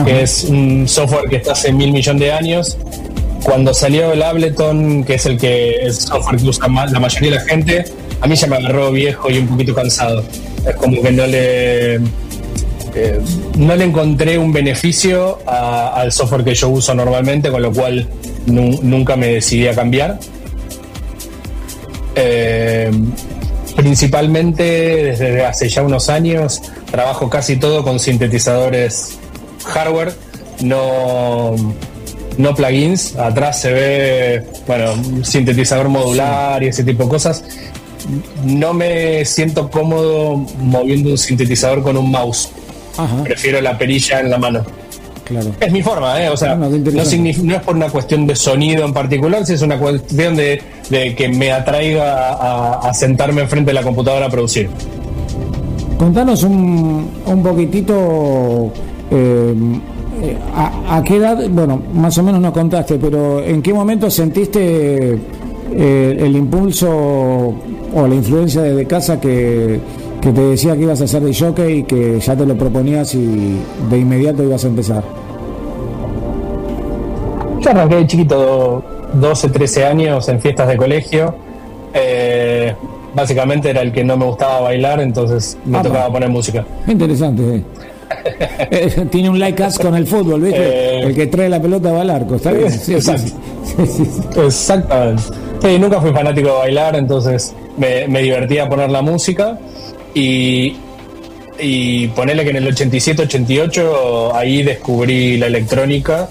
que es un software que está hace mil millones de años. Cuando salió el Ableton, que es el que el software que usa la mayoría de la gente, a mí ya me agarró viejo y un poquito cansado. Es como que no le eh, no le encontré un beneficio al software que yo uso normalmente, con lo cual nunca me decidí a cambiar. Eh, principalmente desde hace ya unos años trabajo casi todo con sintetizadores hardware, no, no plugins. Atrás se ve, bueno, sintetizador modular y ese tipo de cosas. No me siento cómodo moviendo un sintetizador con un mouse. Prefiero la perilla en la mano. Claro. Es mi forma, ¿eh? O sea, no, es por una cuestión de sonido en particular, si es una cuestión de, que me atraiga a, sentarme enfrente de la computadora a producir. Contanos un, un poquitito eh, ¿a, qué edad, bueno, más o menos nos contaste, pero ¿en qué momento sentiste eh, el impulso o la influencia desde casa que, que te decía que ibas a hacer de jockey y que ya te lo proponías y de inmediato ibas a empezar? Yo arranqué de chiquito, 12, 13 años en fiestas de colegio. Eh, básicamente era el que no me gustaba bailar, entonces me tocaba poner música. Interesante, eh. Eh, Tiene un like con el fútbol, ¿viste? el que trae la pelota va al arco, ¿está bien? Exactamente. nunca fui fanático de bailar, entonces me, me divertía poner la música y, y ponerle que en el 87-88 ahí descubrí la electrónica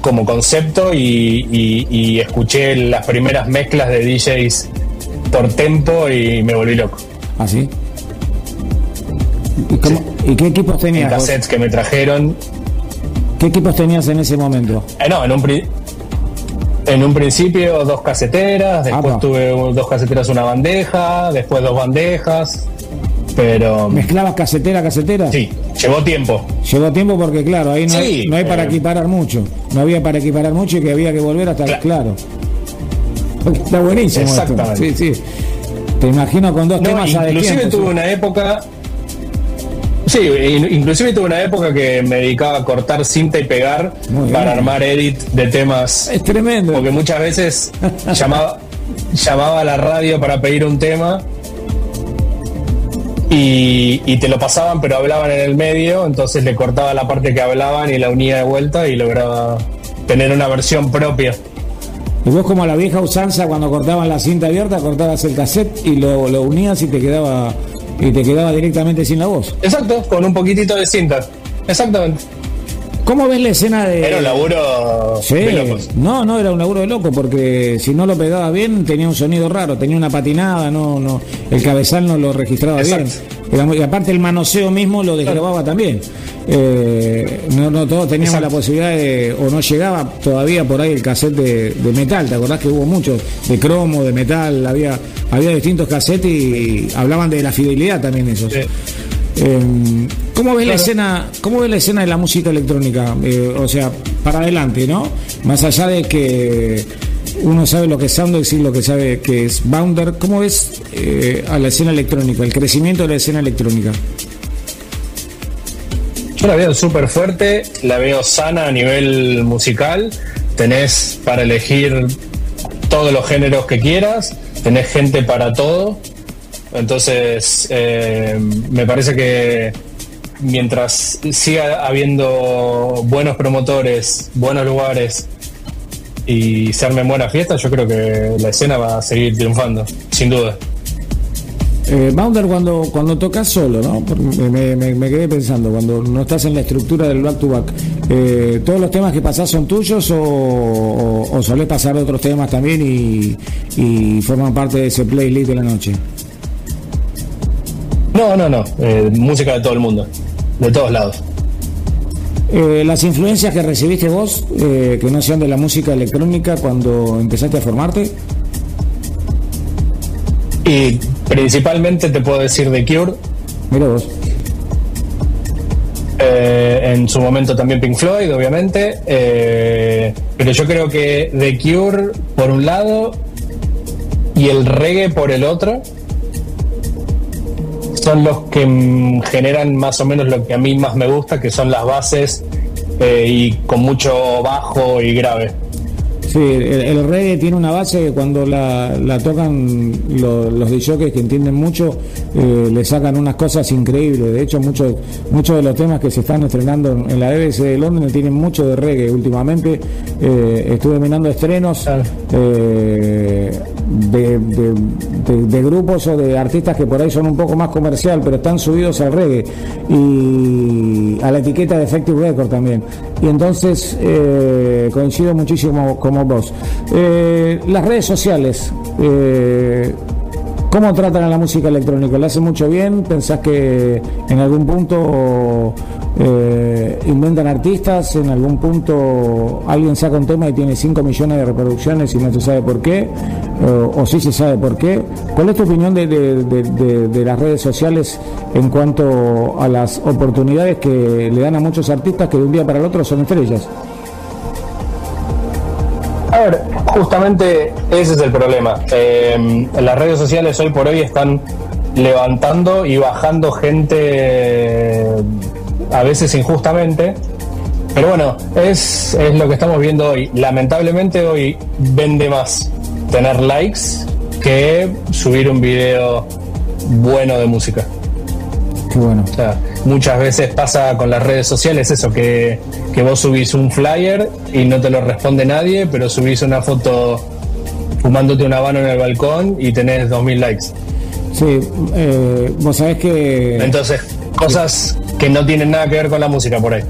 como concepto y, escuché las primeras mezclas de DJs por tempo y me volví loco. ¿Ah, sí? ¿Y, qué equipos tenías? cassettes que me trajeron. ¿Qué equipos tenías en ese momento? Eh, no, en un, en un principio dos caseteras, después tuve dos caseteras, una bandeja, después dos bandejas, pero... ¿Mezclabas casetera, casetera? Sí, llevó tiempo. Llevó tiempo porque, claro, ahí no, hay, no hay para eh, equiparar mucho. No había para equiparar mucho y que había que volver hasta... Claro. Está buenísimo. Exactamente. Sí, sí. Te imagino con dos temas Inclusive tuve una época Sí, inclusive tuve una época que me dedicaba a cortar cinta y pegar para armar edit de temas. Es tremendo. Porque muchas veces llamaba, llamaba a la radio para pedir un tema y, te lo pasaban, pero hablaban en el medio, entonces le cortaba la parte que hablaban y la unía de vuelta y lograba tener una versión propia. Y vos como la vieja usanza cuando cortaban la cinta abierta, cortabas el cassette y lo, lo unías y te quedaba y te quedaba directamente sin la voz. Exacto, con un poquitito de cinta. Exactamente. ¿Cómo ves la escena de.? Era un laburo sí, No, no, era un laburo de loco, porque si no lo pegaba bien, tenía un sonido raro, tenía una patinada, no, no, el cabezal no lo registraba bien. Y aparte el manoseo mismo lo desgrababa también. Eh, no, no todos teníamos la posibilidad de, o no llegaba todavía por ahí el cassette de, metal, ¿te acordás que hubo muchos? De cromo, de metal, había, había distintos cassettes y hablaban de la fidelidad también esos. Em, ¿Cómo ves la escena, cómo ves la escena de la música electrónica? Eh, o sea, para adelante, ¿no? Más allá de que uno sabe lo que es Soundex y lo que sabe que es Bounder, ¿cómo ves eh, a la escena electrónica, el crecimiento de la escena electrónica? Yo la veo súper fuerte, la veo sana a nivel musical, tenés para elegir todos los géneros que quieras, tenés gente para todo entonces, eh, me parece que mientras siga habiendo buenos promotores, buenos lugares y se armen buenas fiestas, yo creo que la escena va a seguir triunfando, sin duda. Eh, Bounder cuando, cuando tocas solo, ¿no? Me, me, quedé pensando, cuando no estás en la estructura del back to back, eh, ¿todos los temas que pasás son tuyos o, o, solés pasar otros temas también y, y forman parte de ese playlist de la noche? No, no, no. Eh, música de todo el mundo, de todos lados. Eh, las influencias que recibiste vos, eh, que no sean de la música electrónica cuando empezaste a formarte. Y principalmente te puedo decir de Cure. Mira vos. en su momento también Pink Floyd, obviamente. pero yo creo que The Cure por un lado y el reggae por el otro son los que generan más o menos lo que a mí más me gusta, que son las bases eh, y con mucho bajo y grave. Sí, el, reggae tiene una base que cuando la, tocan los, los que entienden mucho, eh, le sacan unas cosas increíbles. De hecho, muchos muchos de los temas que se están estrenando en la BBC de Londres tienen mucho de reggae. Últimamente eh, estuve mirando estrenos eh, de, grupos o de artistas que por ahí son un poco más comercial, pero están subidos al reggae y a la etiqueta de Effective Record también. Y entonces coincido muchísimo como vos. Eh, las redes sociales, eh, ¿cómo tratan a la música electrónica? ¿La hace mucho bien? ¿Pensás que en algún punto eh, inventan artistas? ¿En algún punto alguien saca un tema y tiene 5 millones de reproducciones y no se sabe por qué? ¿O sí se sabe por qué? ¿Cuál es tu opinión de, de las redes sociales en cuanto a las oportunidades que le dan a muchos artistas que de un día para el otro son estrellas? A ver, justamente ese es el problema. Eh, las redes sociales hoy por hoy están levantando y bajando gente a veces injustamente. Pero bueno, es, es lo que estamos viendo hoy. Lamentablemente hoy vende más tener likes que subir un video bueno de música. Qué bueno. O sea, muchas veces pasa con las redes sociales eso, que, que vos subís un flyer y no te lo responde nadie, pero subís una foto fumándote una mano en el balcón y tenés 2.000 likes. Sí, eh, vos sabés que... Entonces, cosas que no tienen nada que ver con la música por ahí.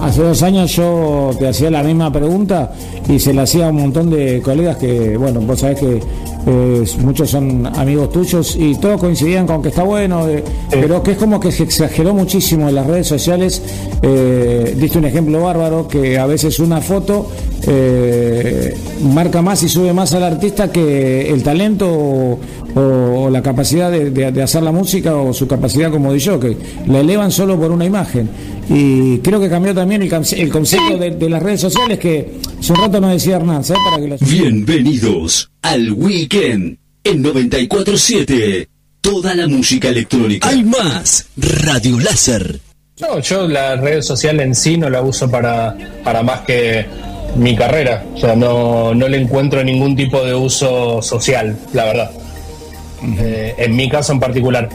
Hace dos años yo te hacía la misma pregunta y se la hacía a un montón de colegas que, bueno, vos sabés que eh, muchos son amigos tuyos y todos coincidían con que está bueno, eh, pero que es como que se exageró muchísimo en las redes sociales. Eh, diste un ejemplo bárbaro que a veces una foto marca más y sube más al artista que el talento o, la capacidad de, hacer la música o su capacidad como DJ, que la elevan solo por una imagen. Y creo que cambió también el, concepto de, las redes sociales que hace un rato nos decía Hernán, ¿sabes? Para que Bienvenidos al Weekend en 947. Toda la música electrónica. Hay más. Radio Láser. No, yo la red social en sí no la uso para, para más que mi carrera. O sea, no, no le encuentro ningún tipo de uso social, la verdad. Eh, en mi caso en particular.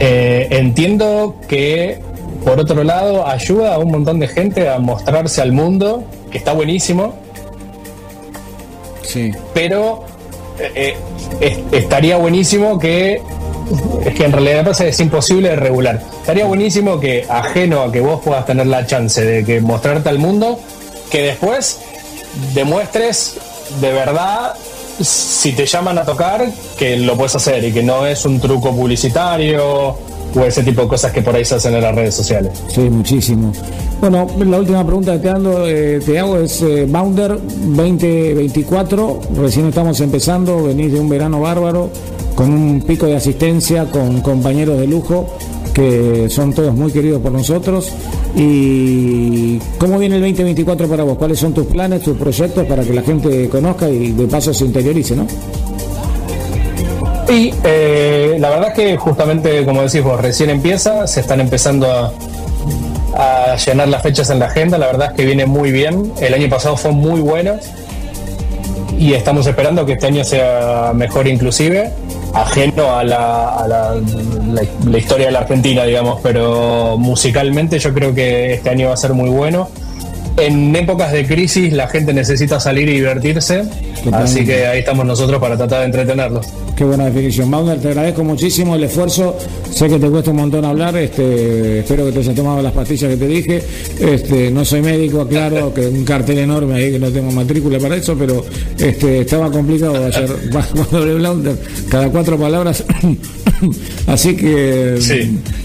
Eh, entiendo que, por otro lado, ayuda a un montón de gente a mostrarse al mundo, que está buenísimo. Sí. Pero eh, estaría buenísimo que. Es que en realidad pasa es imposible de regular. Estaría buenísimo que, ajeno a que vos puedas tener la chance de que mostrarte al mundo, que después demuestres de verdad si te llaman a tocar, que lo puedes hacer y que no es un truco publicitario o ese tipo de cosas que por ahí se hacen en las redes sociales. Sí, muchísimo. Bueno, la última pregunta que te, ando, eh, te hago es eh, Bounder 2024, recién estamos empezando, venís de un verano bárbaro, con un pico de asistencia, con compañeros de lujo que son todos muy queridos por nosotros. ¿Y cómo viene el 2024 para vos? ¿Cuáles son tus planes, tus proyectos para que la gente conozca y de paso se interiorice, no? Y eh, la verdad es que justamente, como decís vos, recién empieza, se están empezando a, a llenar las fechas en la agenda, la verdad es que viene muy bien, el año pasado fue muy bueno y estamos esperando que este año sea mejor inclusive ajeno a, la, la, historia de la Argentina, digamos, pero musicalmente yo creo que este año va a ser muy bueno. En épocas de crisis la gente necesita salir y divertirse, así que ahí estamos nosotros para tratar de entretenerlos. Qué buena definición. Mauner, te agradezco muchísimo el esfuerzo. Sé que te cuesta un montón hablar. Este, espero que te hayas tomado las pastillas que te dije. Este, no soy médico, claro, que un cartel enorme ahí que no tengo matrícula para eso, pero este, estaba complicado ayer doble cada cuatro palabras. Así que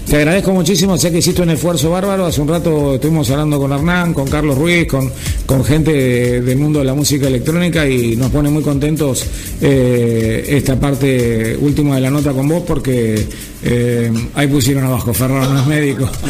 te agradezco muchísimo. Sé que hiciste un esfuerzo bárbaro. Hace un rato estuvimos hablando con Hernán, con Carlos Ruiz, con, con gente del mundo de la música electrónica y nos pone muy contentos eh, esta parte última de la nota con vos porque eh, ahí pusieron abajo, Ferraro no es médico.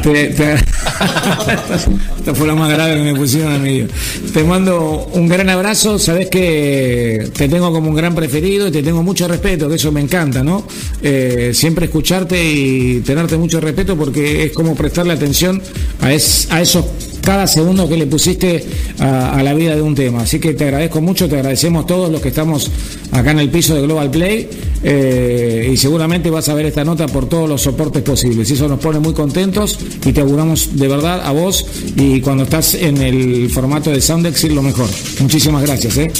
Este, Esto fue lo más grave que me pusieron a mí. Te mando un gran abrazo, sabes que te tengo como un gran preferido y te tengo mucho respeto, que eso me encanta, ¿no? Eh, siempre escucharte y tenerte mucho respeto porque es como prestarle atención a, es, a esos cada segundo que le pusiste a, la vida de un tema. Así que te agradezco mucho, te agradecemos todos los que estamos acá en el piso de Global Play eh, y seguramente vas a ver esta nota por todos los soportes posibles. Y eso nos pone muy contentos y te auguramos de verdad a vos y cuando estás en el formato de Soundex ir lo mejor. Muchísimas gracias. ¿eh?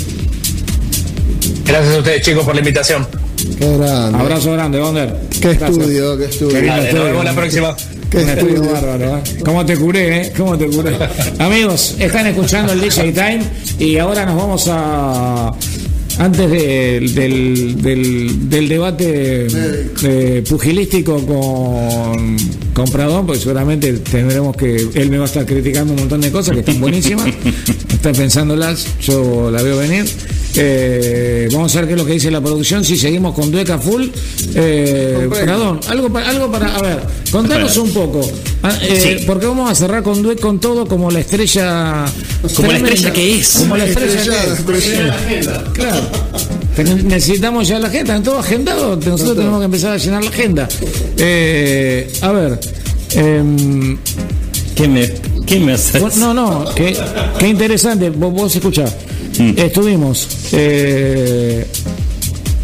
Gracias a ustedes chicos por la invitación. Qué grande. Abrazo grande, Wonder. Qué estudio, qué estudio. nos vemos la próxima. Qué estudio bárbaro, ¿eh? ¿Cómo te curé, eh? ¿Cómo te curé? Amigos, están escuchando el DJ Time y ahora nos vamos a antes del, del, debate eh, pugilístico con, con Pradón, porque seguramente tendremos que. Él me va a estar criticando un montón de cosas que están buenísimas. está pensándolas, yo la veo venir. Eh, vamos a ver qué es lo que dice la producción. Si seguimos con Dueca Full. Eh, Pradón, algo para, algo para. A ver, contanos un poco. Ah, eh, Porque vamos a cerrar con Dueca con todo como la estrella. Como la estrella que es. Como la estrella, que es. Claro. necesitamos ya la agenda, ¿están todo agendado? Nosotros tenemos que empezar a llenar la agenda. Eh, a ver. Em, ¿Qué me, qué me haces? No, no, qué, qué interesante. Vos, vos escuchá. Mm. Estuvimos eh,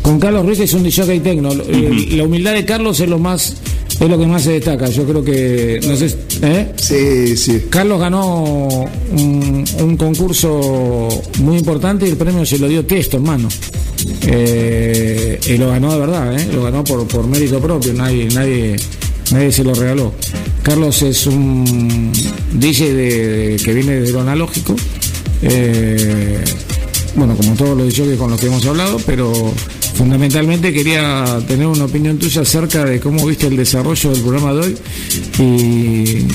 con Carlos Ruiz, que es un DJ tecno. Eh, la humildad de Carlos es lo más es lo que más se destaca. Yo creo que. No sé, ¿eh? Sí, sí. Carlos ganó un, concurso muy importante y el premio se lo dio Tiesto, hermano. Eh, y lo ganó de verdad, ¿eh? Lo ganó por, por mérito propio. Nadie, nadie, nadie se lo regaló. Carlos es un DJ de, que viene de lo analógico. Eh, bueno, como todos los DJs con los que hemos hablado, pero fundamentalmente quería tener una opinión tuya acerca de cómo viste el desarrollo del programa de hoy y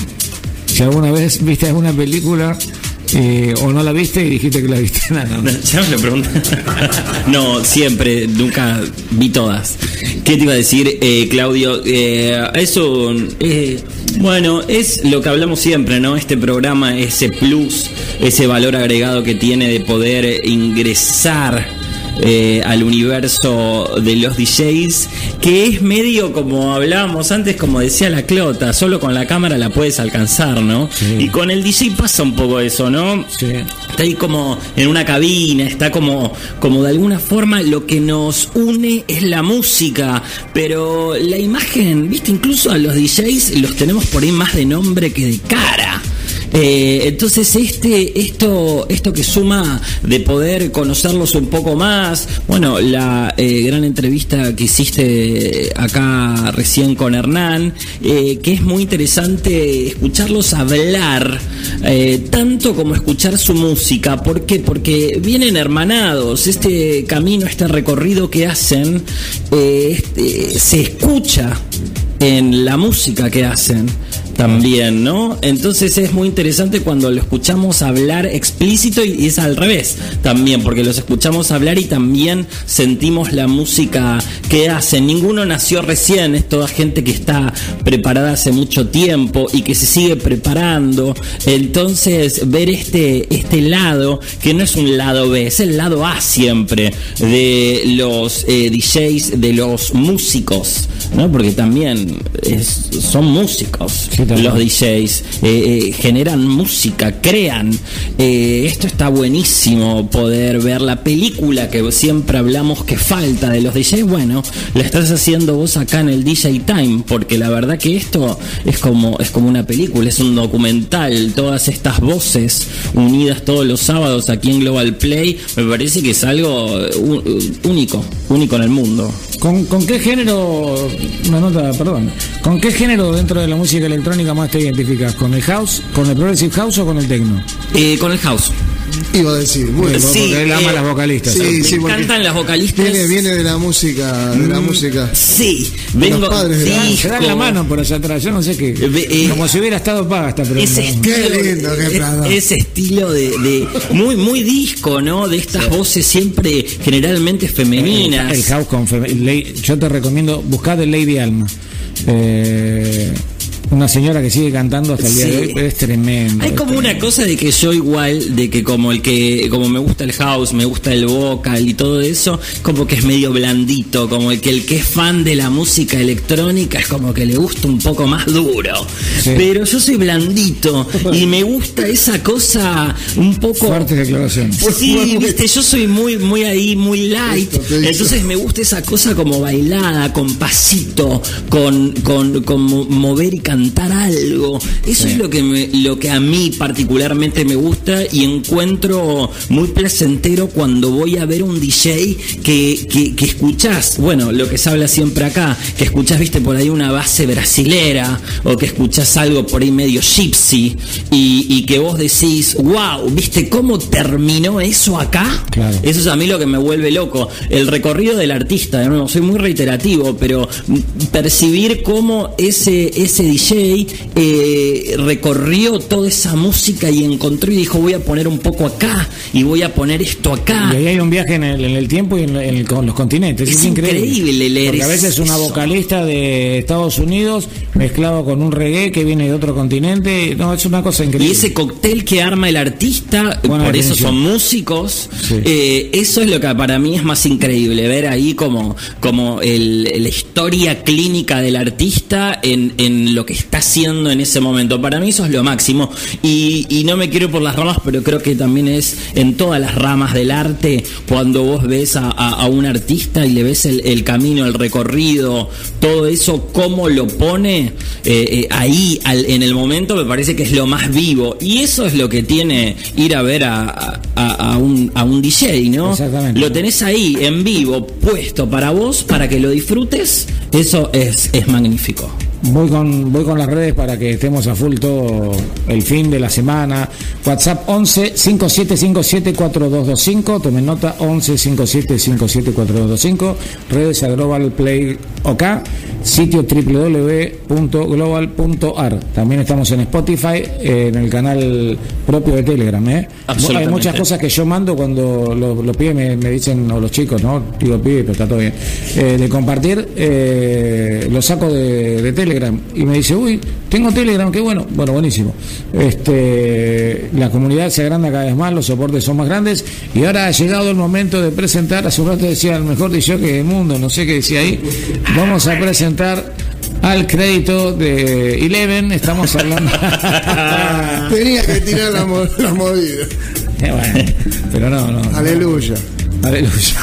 si alguna vez viste alguna película eh, o no la viste y dijiste que la viste. No, Ya me lo pregunté. no, siempre, nunca vi todas. ¿Qué te iba a decir, eh, Claudio? Eh, eso, bueno, es lo que hablamos siempre, ¿no? Este programa, ese plus, ese valor agregado que tiene de poder ingresar eh, al universo de los DJs, que es medio como hablábamos antes, como decía la Clota, solo con la cámara la puedes alcanzar, ¿no? Y con el DJ pasa un poco eso, ¿no? Está ahí como en una cabina, está como, como de alguna forma lo que nos une es la música, pero la imagen, viste, incluso a los DJs los tenemos por ahí más de nombre que de cara. Eh, entonces, este, esto, esto que suma de poder conocerlos un poco más, bueno, la eh, gran entrevista que hiciste acá recién con Hernán, eh, que es muy interesante escucharlos hablar, tanto como escuchar su música. ¿Por qué? Porque vienen hermanados, este camino, este recorrido que hacen, este, se escucha en la música que hacen también, ¿no? Entonces es muy interesante cuando lo escuchamos hablar explícito y es al revés también, porque los escuchamos hablar y también sentimos la música que hacen. Ninguno nació recién, es toda gente que está preparada hace mucho tiempo y que se sigue preparando. Entonces, ver este, este lado, que no es un lado B, es el lado A siempre de los eh, DJs, de los músicos, ¿no? Porque también son músicos los DJs, eh, eh, generan música, crean. Eh, esto está buenísimo, poder ver la película que siempre hablamos que falta de los DJs. Bueno, la estás haciendo vos acá en el DJ Time, porque la verdad que esto es como, es como una película, es un documental, todas estas voces unidas todos los sábados aquí en Global Play, me parece que es algo único, único en el mundo. ¿Con, ¿Con, qué género, una nota, perdón, con qué género dentro de la música electrónica más te identificas? ¿Con el house, con el progressive house o con el techno? Eh, con el house. Iba a decir, bueno, porque él ama eh, las vocalistas. Sí, sí, me encantan las vocalistas. Viene, viene de la música, de la mm, música. Sí, vengo. Los padres de se dan la mano por allá atrás, yo no sé qué. Eh, como si hubiera estado paga esta pregunta. Ese estilo, qué lindo, qué Ese estilo de, de, muy, muy disco, ¿no? De estas voces siempre generalmente femeninas. El, house con Yo te recomiendo buscar el Lady Alma. Eh, una señora que sigue cantando hasta el día de hoy, es tremendo. Hay como una cosa de que yo igual, de que como el que, como me gusta el house, me gusta el vocal y todo eso, como que es medio blandito, como el que el que es fan de la música electrónica es como que le gusta un poco más duro. Pero yo soy blandito y me gusta esa cosa un poco. Fuerte declaración. Sí, viste, yo soy muy, muy ahí, muy light. Entonces me gusta esa cosa como bailada, con pasito, con, con, con mover y cantar cantar algo. Eso es lo que, me, lo que a mí particularmente me gusta y encuentro muy placentero cuando voy a ver un DJ que, que, que escuchás, bueno, lo que se habla siempre acá, que escuchás, viste, por ahí una base brasilera o que escuchás algo por ahí medio gypsy y, y que vos decís, wow, viste cómo terminó eso acá. Eso es a mí lo que me vuelve loco. El recorrido del artista, nuevo, soy muy reiterativo, pero percibir cómo ese, ese DJ DJ eh, recorrió toda esa música y encontró y dijo voy a poner un poco acá y voy a poner esto acá. Y ahí hay un viaje en el, tiempo y en, con los continentes. Es, increíble, leer Porque a veces es una vocalista de Estados Unidos mezclado con un reggae que viene de otro continente. No, es una cosa increíble. Y ese cóctel que arma el artista, por eso son músicos, eh, eso es lo que para mí es más increíble, ver ahí como, como el, la historia clínica del artista en, en, lo que está haciendo en ese momento. Para mí eso es lo máximo. Y, y no me quiero por las ramas, pero creo que también es en todas las ramas del arte, cuando vos ves a, a, un artista y le ves el, el, camino, el recorrido, todo eso, cómo lo pone eh, eh, ahí al, en el momento, me parece que es lo más vivo. Y eso es lo que tiene ir a ver a, a, un, a un DJ, ¿no? Lo tenés ahí, en vivo, puesto para vos, para que lo disfrutes. Eso es, es magnífico. Voy con, voy con las redes para que estemos a full todo el fin de la semana. WhatsApp 11 5757 4225. Tomen nota 11 5757 4225. Redes a Global Play OK. Sitio www.global.ar. También estamos en Spotify, en el canal propio de Telegram. ¿eh? Hay muchas cosas que yo mando cuando los, pibes me, dicen, o los chicos, ¿no? Digo pibes, pero está todo bien. Eh, de compartir, eh, lo saco de, de Telegram y me dice, uy, tengo Telegram, qué bueno. Bueno, buenísimo. Este, la comunidad se agranda cada vez más, los soportes son más grandes y ahora ha llegado el momento de presentar, hace un rato decía el mejor DJ del mundo, no sé qué decía ahí, vamos a presentar al crédito de Eleven, estamos hablando... Tenía que tirar la, movida. Eh, pero no, no. Aleluya. Aleluya.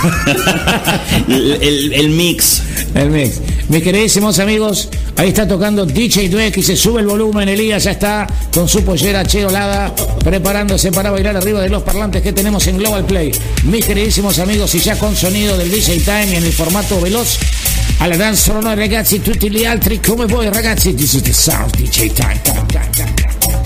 el, el, mix. El mix. Mis queridísimos amigos, ahí está tocando DJ Dweck y se sube el volumen. Elías ya está con su pollera cheolada, preparándose para bailar arriba de los parlantes que tenemos en Global Play. Mis queridísimos amigos, y ya con sonido del DJ Time en el formato veloz, alla dance sono ragazzi tutti gli altri come voi ragazzi this is the sound DJ time, time, time, time.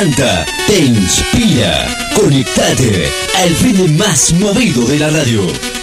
Te levanta, te inspira. Conectate al fin más movido de la radio.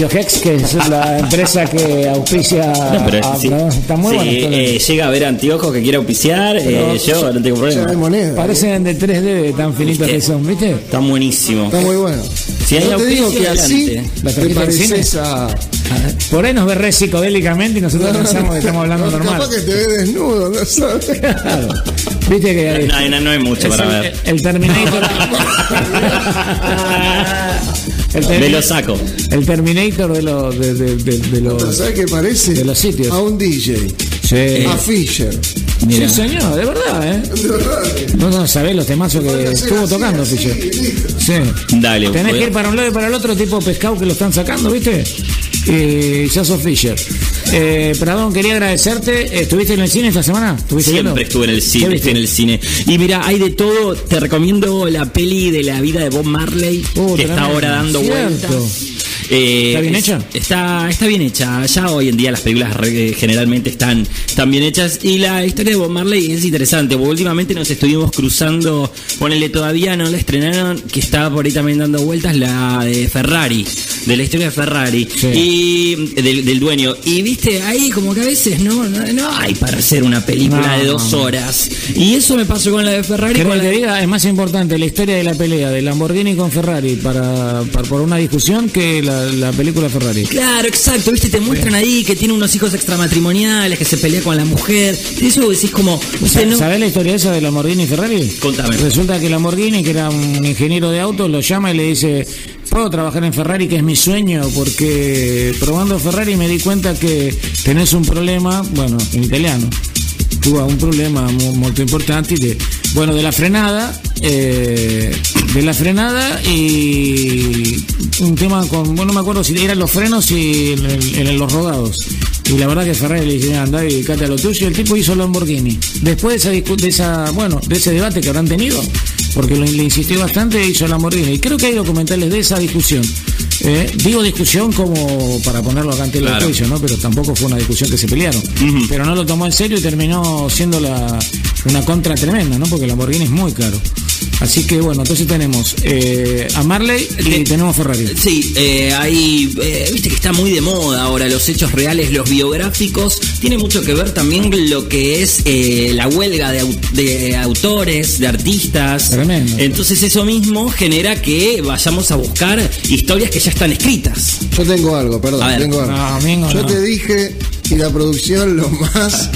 Antiojex, que es la empresa que auspicia. está muy bueno. Eh, llega a ver anteojos que quiere auspiciar. Eh, yo no tengo problema. Parecen de 3D tan finitos que son, ¿viste? Están buenísimos. Está muy bueno. Si yo te digo que así te pareces a. Por ahí nos ve re psicodélicamente y nosotros pensamos que estamos hablando normal. Capaz que te ve desnudo, no sabes. Claro. Viste que. No, no, no hay mucho para ver. El Terminator. El Me lo saco. El Terminator de los. De, de, de, los ¿Sabes qué parece? De los sitios. A un DJ. Sí. A Fisher. Sí, señor, de verdad, ¿eh? De verdad. No, no, sabés los temazos que estuvo tocando Fisher. Sí. Dale. Tenés que ir para un lado y para el otro, tipo pescado que lo están sacando, ¿viste? Y ya sos Fisher. Eh, perdón, quería agradecerte. ¿Estuviste en el cine esta semana? Siempre estuve en el cine, estuve en el cine. Y mira, hay de todo. Te recomiendo la peli de la vida de Bob Marley, uh, que está ahora dando vueltas. Eh, ¿Está bien hecha? Está, está bien hecha. Ya hoy en día las películas generalmente están, están bien hechas. Y la historia de Bob Marley es interesante, porque últimamente nos estuvimos cruzando, ponele todavía no la estrenaron, que estaba por ahí también dando vueltas la de Ferrari, de la historia de Ferrari y del, dueño. Y viste, ahí como que a veces no, no, hay para hacer una película de dos horas. Y eso me pasó con la de Ferrari. Con la... es más importante la historia de la pelea de Lamborghini con Ferrari para, para por una discusión que la la, película Ferrari. Claro, exacto, viste, te muestran ahí que tiene unos hijos extramatrimoniales, que se pelea con la mujer. Eso decís como. ¿Sabés la historia esa de Lamborghini y Ferrari? Contame. Resulta que Lamborghini, que era un ingeniero de autos, lo llama y le dice: Puedo trabajar en Ferrari, que es mi sueño, porque probando Ferrari me di cuenta que tenés un problema, bueno, en italiano tuvo un problema muy, importante de, bueno, de la frenada, eh, de la frenada y un tema con, bueno, no me acuerdo si eran los frenos y en, los rodados. Y la verdad que Ferrari le dice, anda y cate a lo tuyo, y el tipo hizo Lamborghini. Después de esa, de esa, bueno, de ese debate que habrán tenido, porque le insistió bastante, hizo Lamborghini. Y creo que hay documentales de esa discusión. Eh, digo discusión como para ponerlo acá ante el juicio, ¿no? Pero tampoco fue una discusión que se pelearon. Pero no lo tomó en serio y terminó siendo la, una contra tremenda, ¿no? Porque Lamborghini es muy caro. Así que bueno, entonces tenemos eh, a Marley y tenemos Ferrari. Sí, eh, hay, eh, viste que está muy de moda ahora los hechos reales, los biográficos. Tiene mucho que ver también lo que es la huelga de, autores, de artistas. Tremendo. Entonces eso mismo genera que vayamos a buscar historias que ya están escritas. Yo tengo algo, perdón. Tengo algo. Yo te dije y la producción lo más.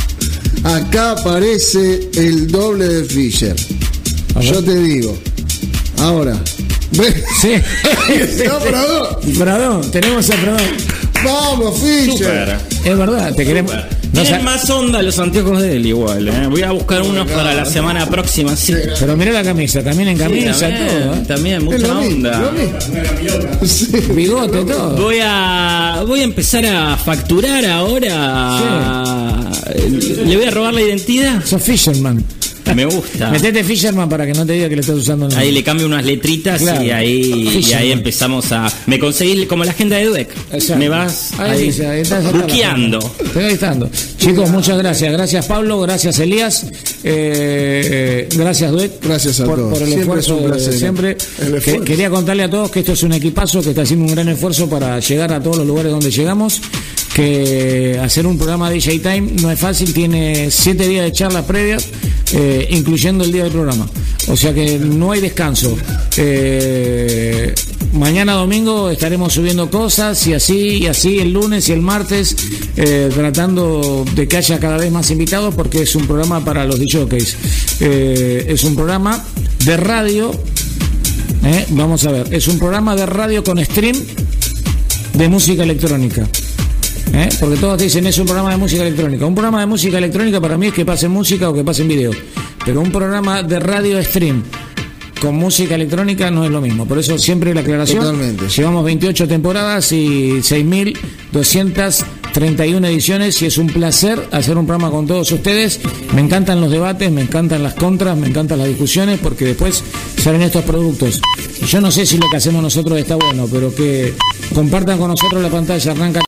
Acá aparece el doble de Fisher. Yo te digo. Ahora. Sí. no, Pradón. Pradón, tenemos a Pradón. Vamos, Fischer. Es verdad, te queremos. No Tienen más onda los anteojos de él igual, ¿eh? Voy a buscar unos para la semana próxima, sí. Pero mira la camisa, también en camisa, también, todo. ¿eh? También, mucha onda. Bigote, todo. Voy a, voy a empezar a facturar ahora. Le voy a robar la identidad. Sos Fisherman. Me gusta. Metete Fisherman para que no te diga que le estás usando Ahí le cambio unas letritas y ahí y ahí empezamos a. Me conseguí como la agenda de Dueck. Me vas ahí, buqueando. estando. Chicos, muchas gracias. Gracias Pablo, gracias Elías, eh, gracias Dueck. Gracias a por, todos. Por el esfuerzo de siempre. quería contarle a todos que esto es un equipazo que está haciendo un gran esfuerzo para llegar a todos los lugares donde llegamos que hacer un programa DJ Time no es fácil, tiene siete días de charlas previas, eh, incluyendo el día del programa. O sea que no hay descanso. Eh, mañana domingo estaremos subiendo cosas y así, y así el lunes y el martes, eh, tratando de que haya cada vez más invitados porque es un programa para los DJs. es un programa de radio. vamos a ver, es un programa de radio con stream de música electrónica. ¿Eh? Porque todos dicen es un programa de música electrónica. Un programa de música electrónica para mí es que pase música o que pase video. Pero un programa de radio stream con música electrónica no es lo mismo. Por eso siempre la aclaración. Totalmente. Llevamos 28 temporadas y 6.231 ediciones y es un placer hacer un programa con todos ustedes. Me encantan los debates, me encantan las contras, me encantan las discusiones porque después salen estos productos. Yo no sé si lo que hacemos nosotros está bueno, pero que compartan con nosotros la pantalla. Arranca